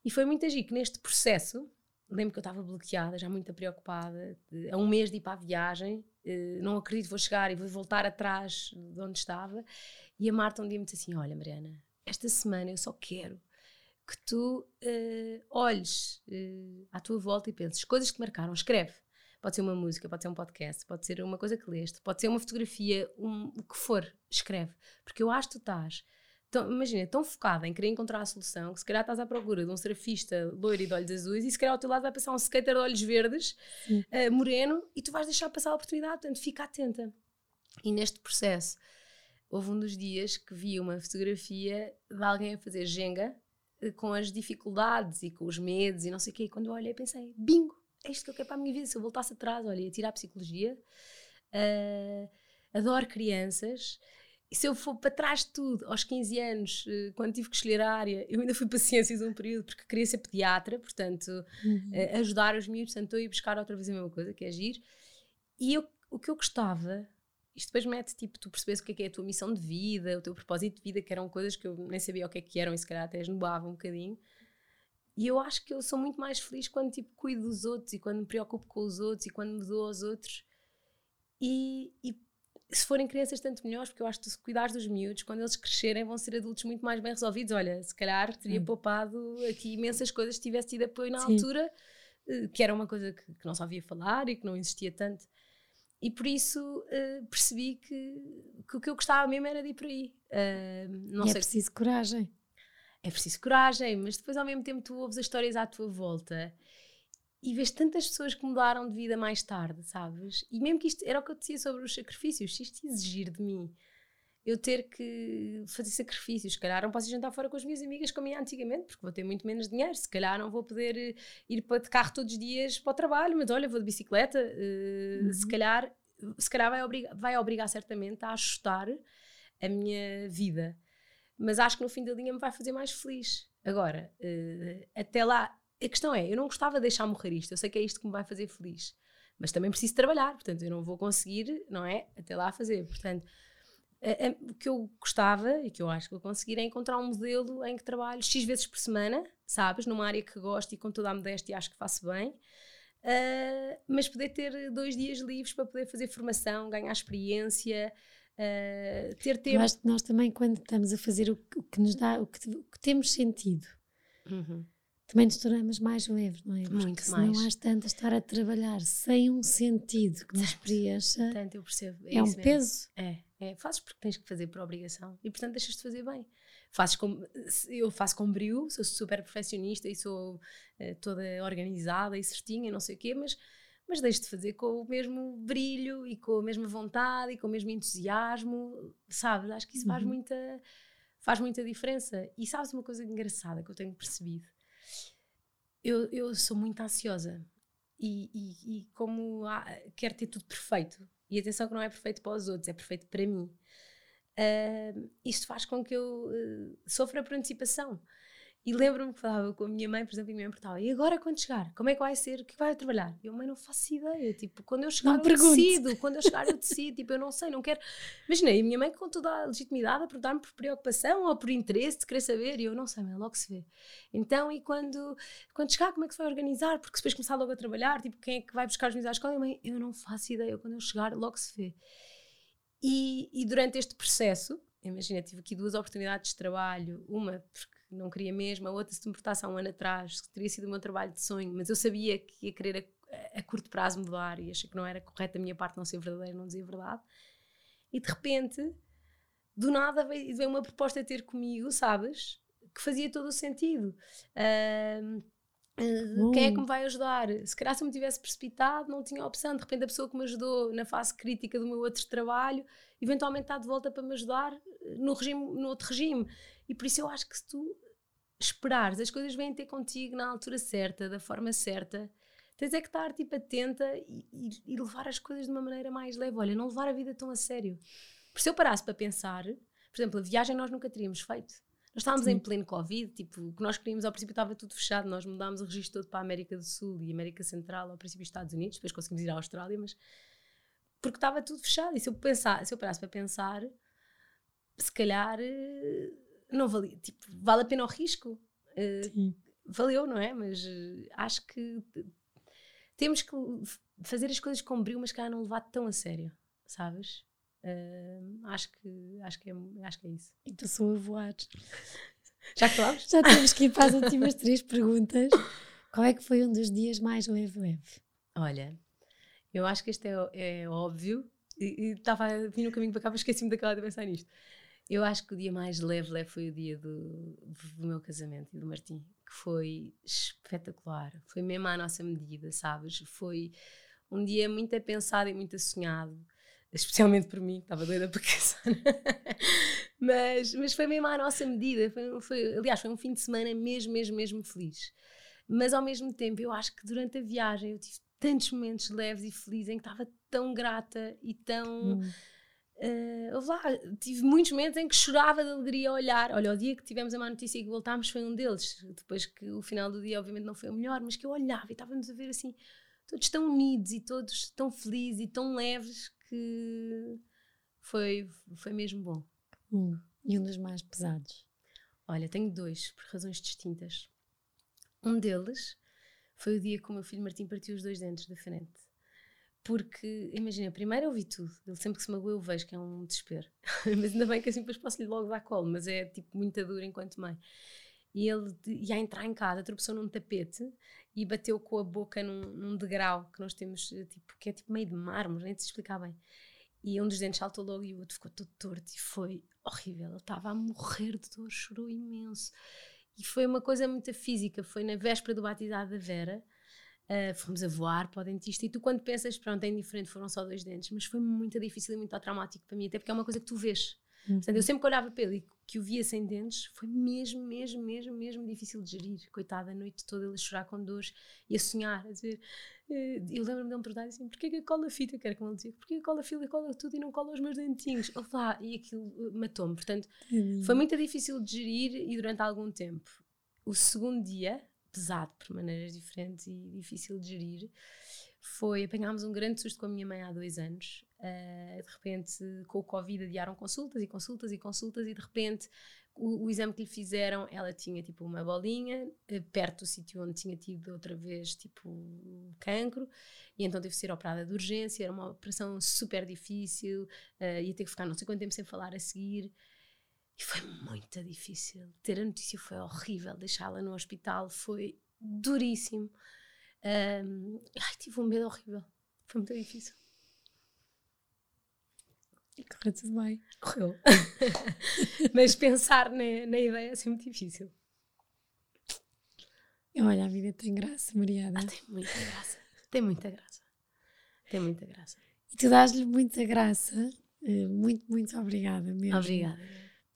E foi muito agir que neste processo, lembro que eu estava bloqueada, já muito preocupada, a um mês de ir para a viagem, eh, não acredito vou chegar e vou voltar atrás de onde estava. E a Marta um dia me disse assim: Olha, Mariana, esta semana eu só quero que tu uh, olhes uh, à tua volta e penses coisas que marcaram, escreve. Pode ser uma música, pode ser um podcast, pode ser uma coisa que leste, pode ser uma fotografia, um, o que for, escreve. Porque eu acho que tu estás, tão, imagina, tão focada em querer encontrar a solução que se calhar estás à procura de um surfista loiro e de olhos azuis e se calhar ao teu lado vai passar um skater de olhos verdes, uh, moreno, e tu vais deixar passar a oportunidade, portanto fica atenta. E neste processo, houve um dos dias que vi uma fotografia de alguém a fazer jenga eh, com as dificuldades e com os medos e não sei o quê. E quando eu olhei, pensei: bingo, é isto que eu quero para a minha vida. Se eu voltasse atrás, olha, ia tirar a psicologia, uh, adoro crianças. E se eu for para trás de tudo, aos 15 anos, uh, quando tive que escolher a área, eu ainda fui para [LAUGHS] ciências um período porque queria ser pediatra, portanto, uhum. uh, ajudar os miúdos. Portanto, estou a ir buscar outra vez a mesma coisa, que é agir. E eu o que eu gostava, isto depois mete, tipo, tu percebes o que é, que é a tua missão de vida, o teu propósito de vida, que eram coisas que eu nem sabia o que é que eram e se calhar até esnobava um bocadinho. E eu acho que eu sou muito mais feliz quando, tipo, cuido dos outros e quando me preocupo com os outros e quando me dou aos outros. E, e se forem crianças, tanto melhores, porque eu acho que se cuidares dos miúdos, quando eles crescerem, vão ser adultos muito mais bem resolvidos. Olha, se calhar teria poupado aqui imensas coisas se tivesse tido apoio na Sim. altura, eh, que era uma coisa que, que, não só havia falar e que não existia tanto. E por isso uh, percebi que, que, o que eu gostava mesmo era de ir por aí. Uh, não e é sei é preciso coragem. É preciso coragem, mas depois ao mesmo tempo tu ouves as histórias à tua volta e vês tantas pessoas que mudaram de vida mais tarde, sabes? E mesmo que isto era o que eu dizia sobre os sacrifícios, se isto exigir de mim eu ter que fazer sacrifícios, se calhar não posso jantar fora com as minhas amigas como ia antigamente, porque vou ter muito menos dinheiro, se calhar não vou poder eh, ir para de carro todos os dias para o trabalho, mas olha, vou de bicicleta, uh, uhum. se calhar, se calhar vai, obrigar, vai obrigar certamente a ajustar a minha vida, mas acho que no fim da linha me vai fazer mais feliz. Agora, uh, até lá, a questão é, eu não gostava de deixar morrer isto, eu sei que é isto que me vai fazer feliz, mas também preciso trabalhar, portanto eu não vou conseguir, não é, até lá fazer, portanto o que eu gostava e que eu acho que vou conseguir é encontrar um modelo em que trabalho X vezes por semana, sabes, numa área que gosto e com toda a modéstia acho que faço bem, uh, mas poder ter dois dias livres para poder fazer formação, ganhar experiência, uh, ter tempo. Eu acho que nós também, quando estamos a fazer o que, o que nos dá, o que, o que temos sentido. Uhum também nos tornamos mais leves, não é? Porque Muito se mais. não há tanto a estar a trabalhar sem um sentido que nos preencha, Tanto, eu percebo. É, é um mesmo. peso. É, é, fazes porque tens que fazer por obrigação e portanto deixas de fazer bem. Fazes com, eu faço com brilho, sou super perfeccionista e sou uh, toda organizada e certinha, não sei o quê, mas, mas deixo de fazer com o mesmo brilho e com a mesma vontade e com o mesmo entusiasmo, sabes? Acho que isso faz, uhum. muita, faz muita diferença. E sabes uma coisa engraçada que eu tenho percebido? eu, eu sou muito ansiosa e, e, e como há, quero ter tudo perfeito. E atenção que não é perfeito para os outros, é perfeito para mim. Uh, isto faz com que eu uh, sofra por antecipação. E lembro-me que falava com a minha mãe, por exemplo, e me perguntava: e agora quando chegar? Como é que vai ser? O que vai trabalhar? E eu, mãe, não faço ideia. Tipo, quando eu chegar, não eu pergunte. decido. Quando eu chegar, eu decido. tipo, eu não sei, não quero. Imaginei, a minha mãe com toda a legitimidade a perguntar-me por preocupação ou por interesse de querer saber. E eu, não sei, mãe, logo se vê. Então, e quando, quando chegar, como é que se vai organizar? Porque depois começar logo a trabalhar, tipo, quem é que vai buscar os meus à escola? E mãe, eu não faço ideia. Quando eu chegar, logo se vê. E, e durante este processo, imagina, tive aqui duas oportunidades de trabalho. Uma, porque não queria mesmo, a outra se me importasse há um ano atrás, teria sido o meu trabalho de sonho, mas eu sabia que ia querer a, a curto prazo mudar e achei que não era correto da minha parte não ser verdadeira, não dizer verdade. E de repente, do nada veio, veio uma proposta a ter comigo, sabes? Que fazia todo o sentido. Uh, Uh, quem é que me vai ajudar? Se calhar se eu me tivesse precipitado, não tinha opção. De repente, a pessoa que me ajudou na fase crítica do meu outro trabalho, eventualmente está de volta para me ajudar no, regime, no outro regime. E por isso eu acho que se tu esperares, as coisas vêm ter contigo na altura certa, da forma certa. Tens é que estar tipo atenta e, e, e levar as coisas de uma maneira mais leve. Olha, não levar a vida tão a sério. Porque se eu parasse para pensar, por exemplo, a viagem nós nunca teríamos feito. Nós estávamos Sim. em pleno Covid, tipo, o que nós queríamos ao princípio estava tudo fechado, nós mudámos o registro todo para a América do Sul e América Central, ao princípio Estados Unidos, depois conseguimos ir à Austrália, mas porque estava tudo fechado. E se eu pensar, se eu parasse para pensar, se calhar eh, não valia, tipo, vale a pena o risco. Uh, valeu, não é? Mas uh, acho que temos que fazer as coisas com brilho, mas calhar não levar tão a sério, sabes? Uh, acho, que, acho, que é, acho que é isso. Então sou a voar. Já falamos? Já temos que ir para as últimas três perguntas. Qual é que foi um dos dias mais leve-leve? Olha, eu acho que este é, é óbvio e estava a vir no caminho para cá, mas esqueci-me daquela de pensar nisto. Eu acho que o dia mais leve, leve foi o dia do, do meu casamento e do Martim, que foi espetacular. Foi mesmo à nossa medida, sabes? Foi um dia muito a pensado e muito a sonhado, especialmente por mim, estava doida para [LAUGHS] casar. mas, mas foi mesmo à nossa medida. Foi, foi, aliás, foi um fim de semana mesmo, mesmo, mesmo feliz. Mas ao mesmo tempo, eu acho que durante a viagem eu tive tantos momentos leves e felizes em que estava tão grata e tão. Hum Uh, lá, tive muitos momentos em que chorava de alegria a olhar. Olha, o dia que tivemos a má notícia e que voltámos foi um deles. Depois que o final do dia, obviamente, não foi o melhor, mas que eu olhava e estávamos a ver assim todos tão unidos e todos tão felizes e tão leves que foi, foi mesmo bom. Um, e um dos mais pesados? Olha, tenho dois, por razões distintas. Um deles foi o dia que o meu filho Martim partiu os dois dentes da frente. Porque, imagina, primeiro eu vi tudo. Ele sempre que se magoa eu vejo que é um desespero. [LAUGHS] mas ainda bem que assim depois posso-lhe logo dar colo, mas é tipo muito dura enquanto mãe. E ele ia entrar em casa, tropeçou num tapete e bateu com a boca num, num degrau que nós temos, eh, tipo, que é tipo meio de mármore, nem te explicar bem. E um dos dentes saltou logo e o outro ficou todo torto e foi horrível. Ele estava a morrer de dor, chorou imenso. E foi uma coisa muito física. Foi na véspera do batizado da Vera. Uh, fomos a voar para o dentista e tu quando pensas, pronto, é indiferente, foram só dois dentes, mas foi muito difícil e muito traumático para mim, até porque é uma coisa que tu vês. Uhum. Portanto, eu sempre que olhava para ele e que o via sem dentes, foi mesmo, mesmo, mesmo, mesmo difícil de gerir. Coitada, a noite toda ele a chorar com dores e a sonhar, a dizer. Eh, eu lembro-me de ele perguntar assim: porquê que cola fita? Que era como ele dizia: porquê que cola fita, cola tudo e não cola os meus dentinhos? Ele lá, e aquilo eh, matou-me. Portanto, uhum. foi muito difícil de gerir e durante algum tempo. O segundo dia, pesado por maneiras diferentes e difícil de gerir, foi apanhámos um grande susto com a minha mãe há dois anos. Uh, de repente, com o Covid, adiaram consultas e consultas e consultas, e de repente, o, o exame que lhe fizeram, ela tinha tipo uma bolinha uh, perto do sítio onde tinha tido outra vez tipo cancro, e então teve que ser operada de urgência. Era uma operação super difícil, uh, ia ter que ficar não sei quanto tempo sem falar a seguir. E foi muito difícil. Ter a notícia foi horrível. Deixá-la no hospital foi duríssimo. Um, ai, tive um medo horrível. Foi muito difícil. E correu tudo bem. Correu. [LAUGHS] Mas pensar na, na ideia é assim muito difícil. Olha, a vida tem graça, Mariana. Ah, tem muita graça. Tem muita graça. Tem muita graça. E tu dás-lhe muita graça. Eh, muito, muito obrigada mesmo. Obrigada.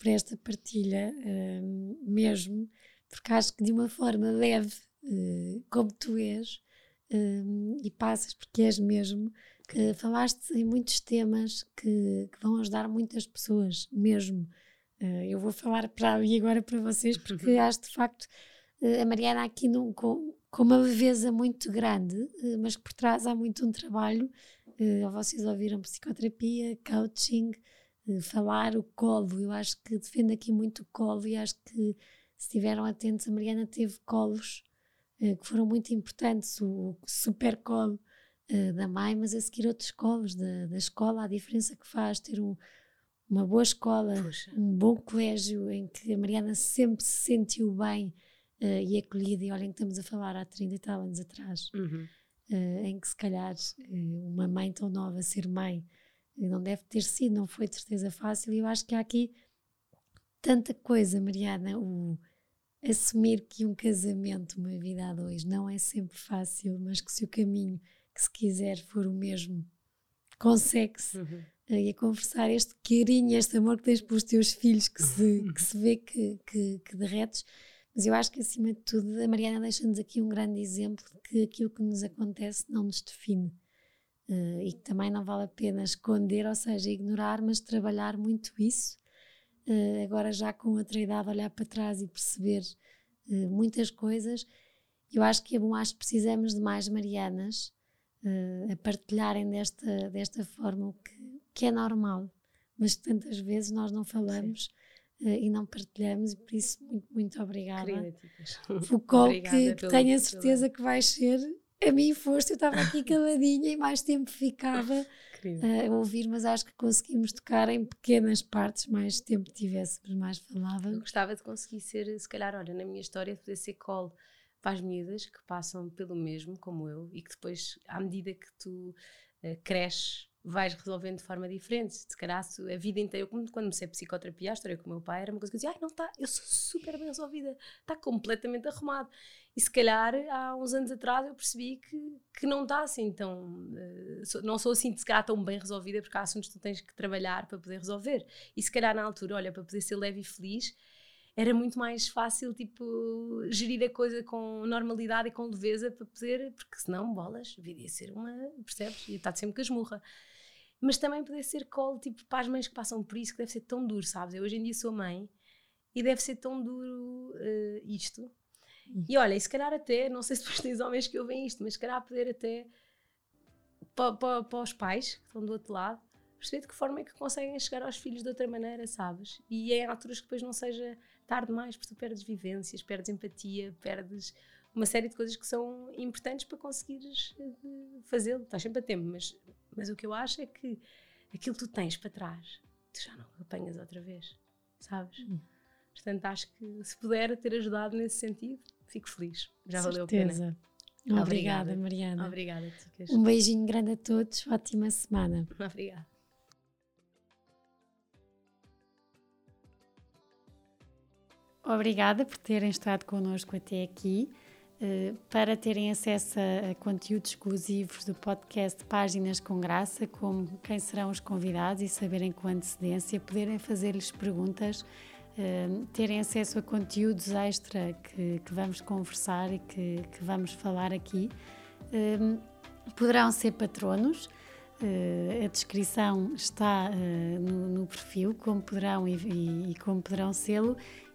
Por esta partilha, eh, mesmo, porque acho que de uma forma leve, eh, como tu és, e passas, porque és mesmo, que falaste em muitos temas que, que, vão ajudar muitas pessoas, mesmo. Uh, eu vou falar para ali agora para vocês, porque uhum. acho de facto uh, a Mariana aqui num, com, com uma leveza muito grande, uh, mas que por trás há muito um trabalho. vocês ouviram psicoterapia, coaching, falar o colo. Eu acho que defendo aqui muito o colo e acho que se estiveram atentos, a Mariana teve colos que foram muito importantes. O super colo uh, da mãe, mas a seguir outros colos da, da escola, a diferença que faz ter um, uma boa escola, Puxa. um bom colégio em que a Mariana sempre se sentiu bem uh, e acolhida, e olhem que estamos a falar há 30 e tal anos atrás, uhum. uh, em que se calhar uma mãe tão nova ser mãe não deve ter sido, não foi de certeza fácil, e eu acho que há aqui tanta coisa, Mariana, o assumir que um casamento, uma vida a dois, não é sempre fácil, mas que se o caminho que se quiser for o mesmo, consegue-se. Uhum. E a conversar este carinho, este amor que tens pelos teus filhos, que se, que se vê que, que, que derretes. Mas eu acho que, acima de tudo, a Mariana deixa-nos aqui um grande exemplo de que aquilo que nos acontece não nos define. Uh, e que também não vale a pena esconder, ou seja, ignorar, mas trabalhar muito isso. Uh, agora, já com outra idade, olhar para trás e perceber uh, muitas coisas. Eu acho que é bom, acho que precisamos de mais Marianas a partilharem desta, desta forma, o que, que é normal, mas tantas vezes nós não falamos uh, e não partilhamos, e por isso, muito, muito obrigada. O colo que, que tenho a certeza que vais ser. A mim foste, eu estava aqui caladinha e mais tempo ficava uh, a ouvir, mas acho que conseguimos tocar em pequenas partes, mais tempo tivéssemos, mais falávamos. Eu gostava de conseguir ser, se calhar, olha, na minha história, poder ser colo para as miúdas que passam pelo mesmo, como eu, e que depois, à medida que tu uh, cresces, vais resolvendo de forma diferente. Se calhar a vida inteira, eu, quando comecei a psicoterapia, a história com o meu pai era uma coisa que eu dizia, ai, não está, eu sou super bem resolvida, está completamente arrumado. E se calhar há uns anos atrás eu percebi que, que não está assim tão. Sou, não sou assim, se calhar, tão bem resolvida, porque há assuntos que tu tens que trabalhar para poder resolver. E se calhar na altura, olha, para poder ser leve e feliz, era muito mais fácil, tipo, gerir a coisa com normalidade e com leveza para poder, porque senão, bolas, viria ser uma, percebes? Ia estar sempre com a esmurra. Mas também poder ser colo, tipo, para as mães que passam por isso, que deve ser tão duro, sabes? Eu hoje em dia sou mãe e deve ser tão duro uh, isto. Hum. E olha, e se calhar até, não sei se depois tens homens que ouvem isto, mas se calhar poder até para, para, para os pais que estão do outro lado, perceber de que forma é que conseguem chegar aos filhos de outra maneira, sabes? E é em alturas que depois não seja tarde demais, porque tu perdes vivências, perdes empatia, perdes uma série de coisas que são importantes para conseguires eh, fazê-lo. Estás sempre a tempo, mas, mas o que eu acho é que aquilo que tu tens para trás, tu já não apanhas outra vez, sabes? Hum. Portanto, acho que se puder ter ajudado nesse sentido, fico feliz. Já Certeza. valeu a pena. Obrigada, Obrigada, Mariana. Obrigada, Ticas. Um beijinho grande a todos. Ótima semana. [LAUGHS] Obrigada. Obrigada por terem estado connosco até aqui. Uh, para terem acesso a, conteúdos exclusivos do podcast Páginas com Graça, como quem serão os convidados e saberem com antecedência, poderem fazer-lhes perguntas, uh, terem acesso a conteúdos extra que, que vamos conversar e que, que vamos falar aqui, uh, poderão ser patronos. A descrição está no, no, perfil, como poderão e, e, e como poderão sê-lo,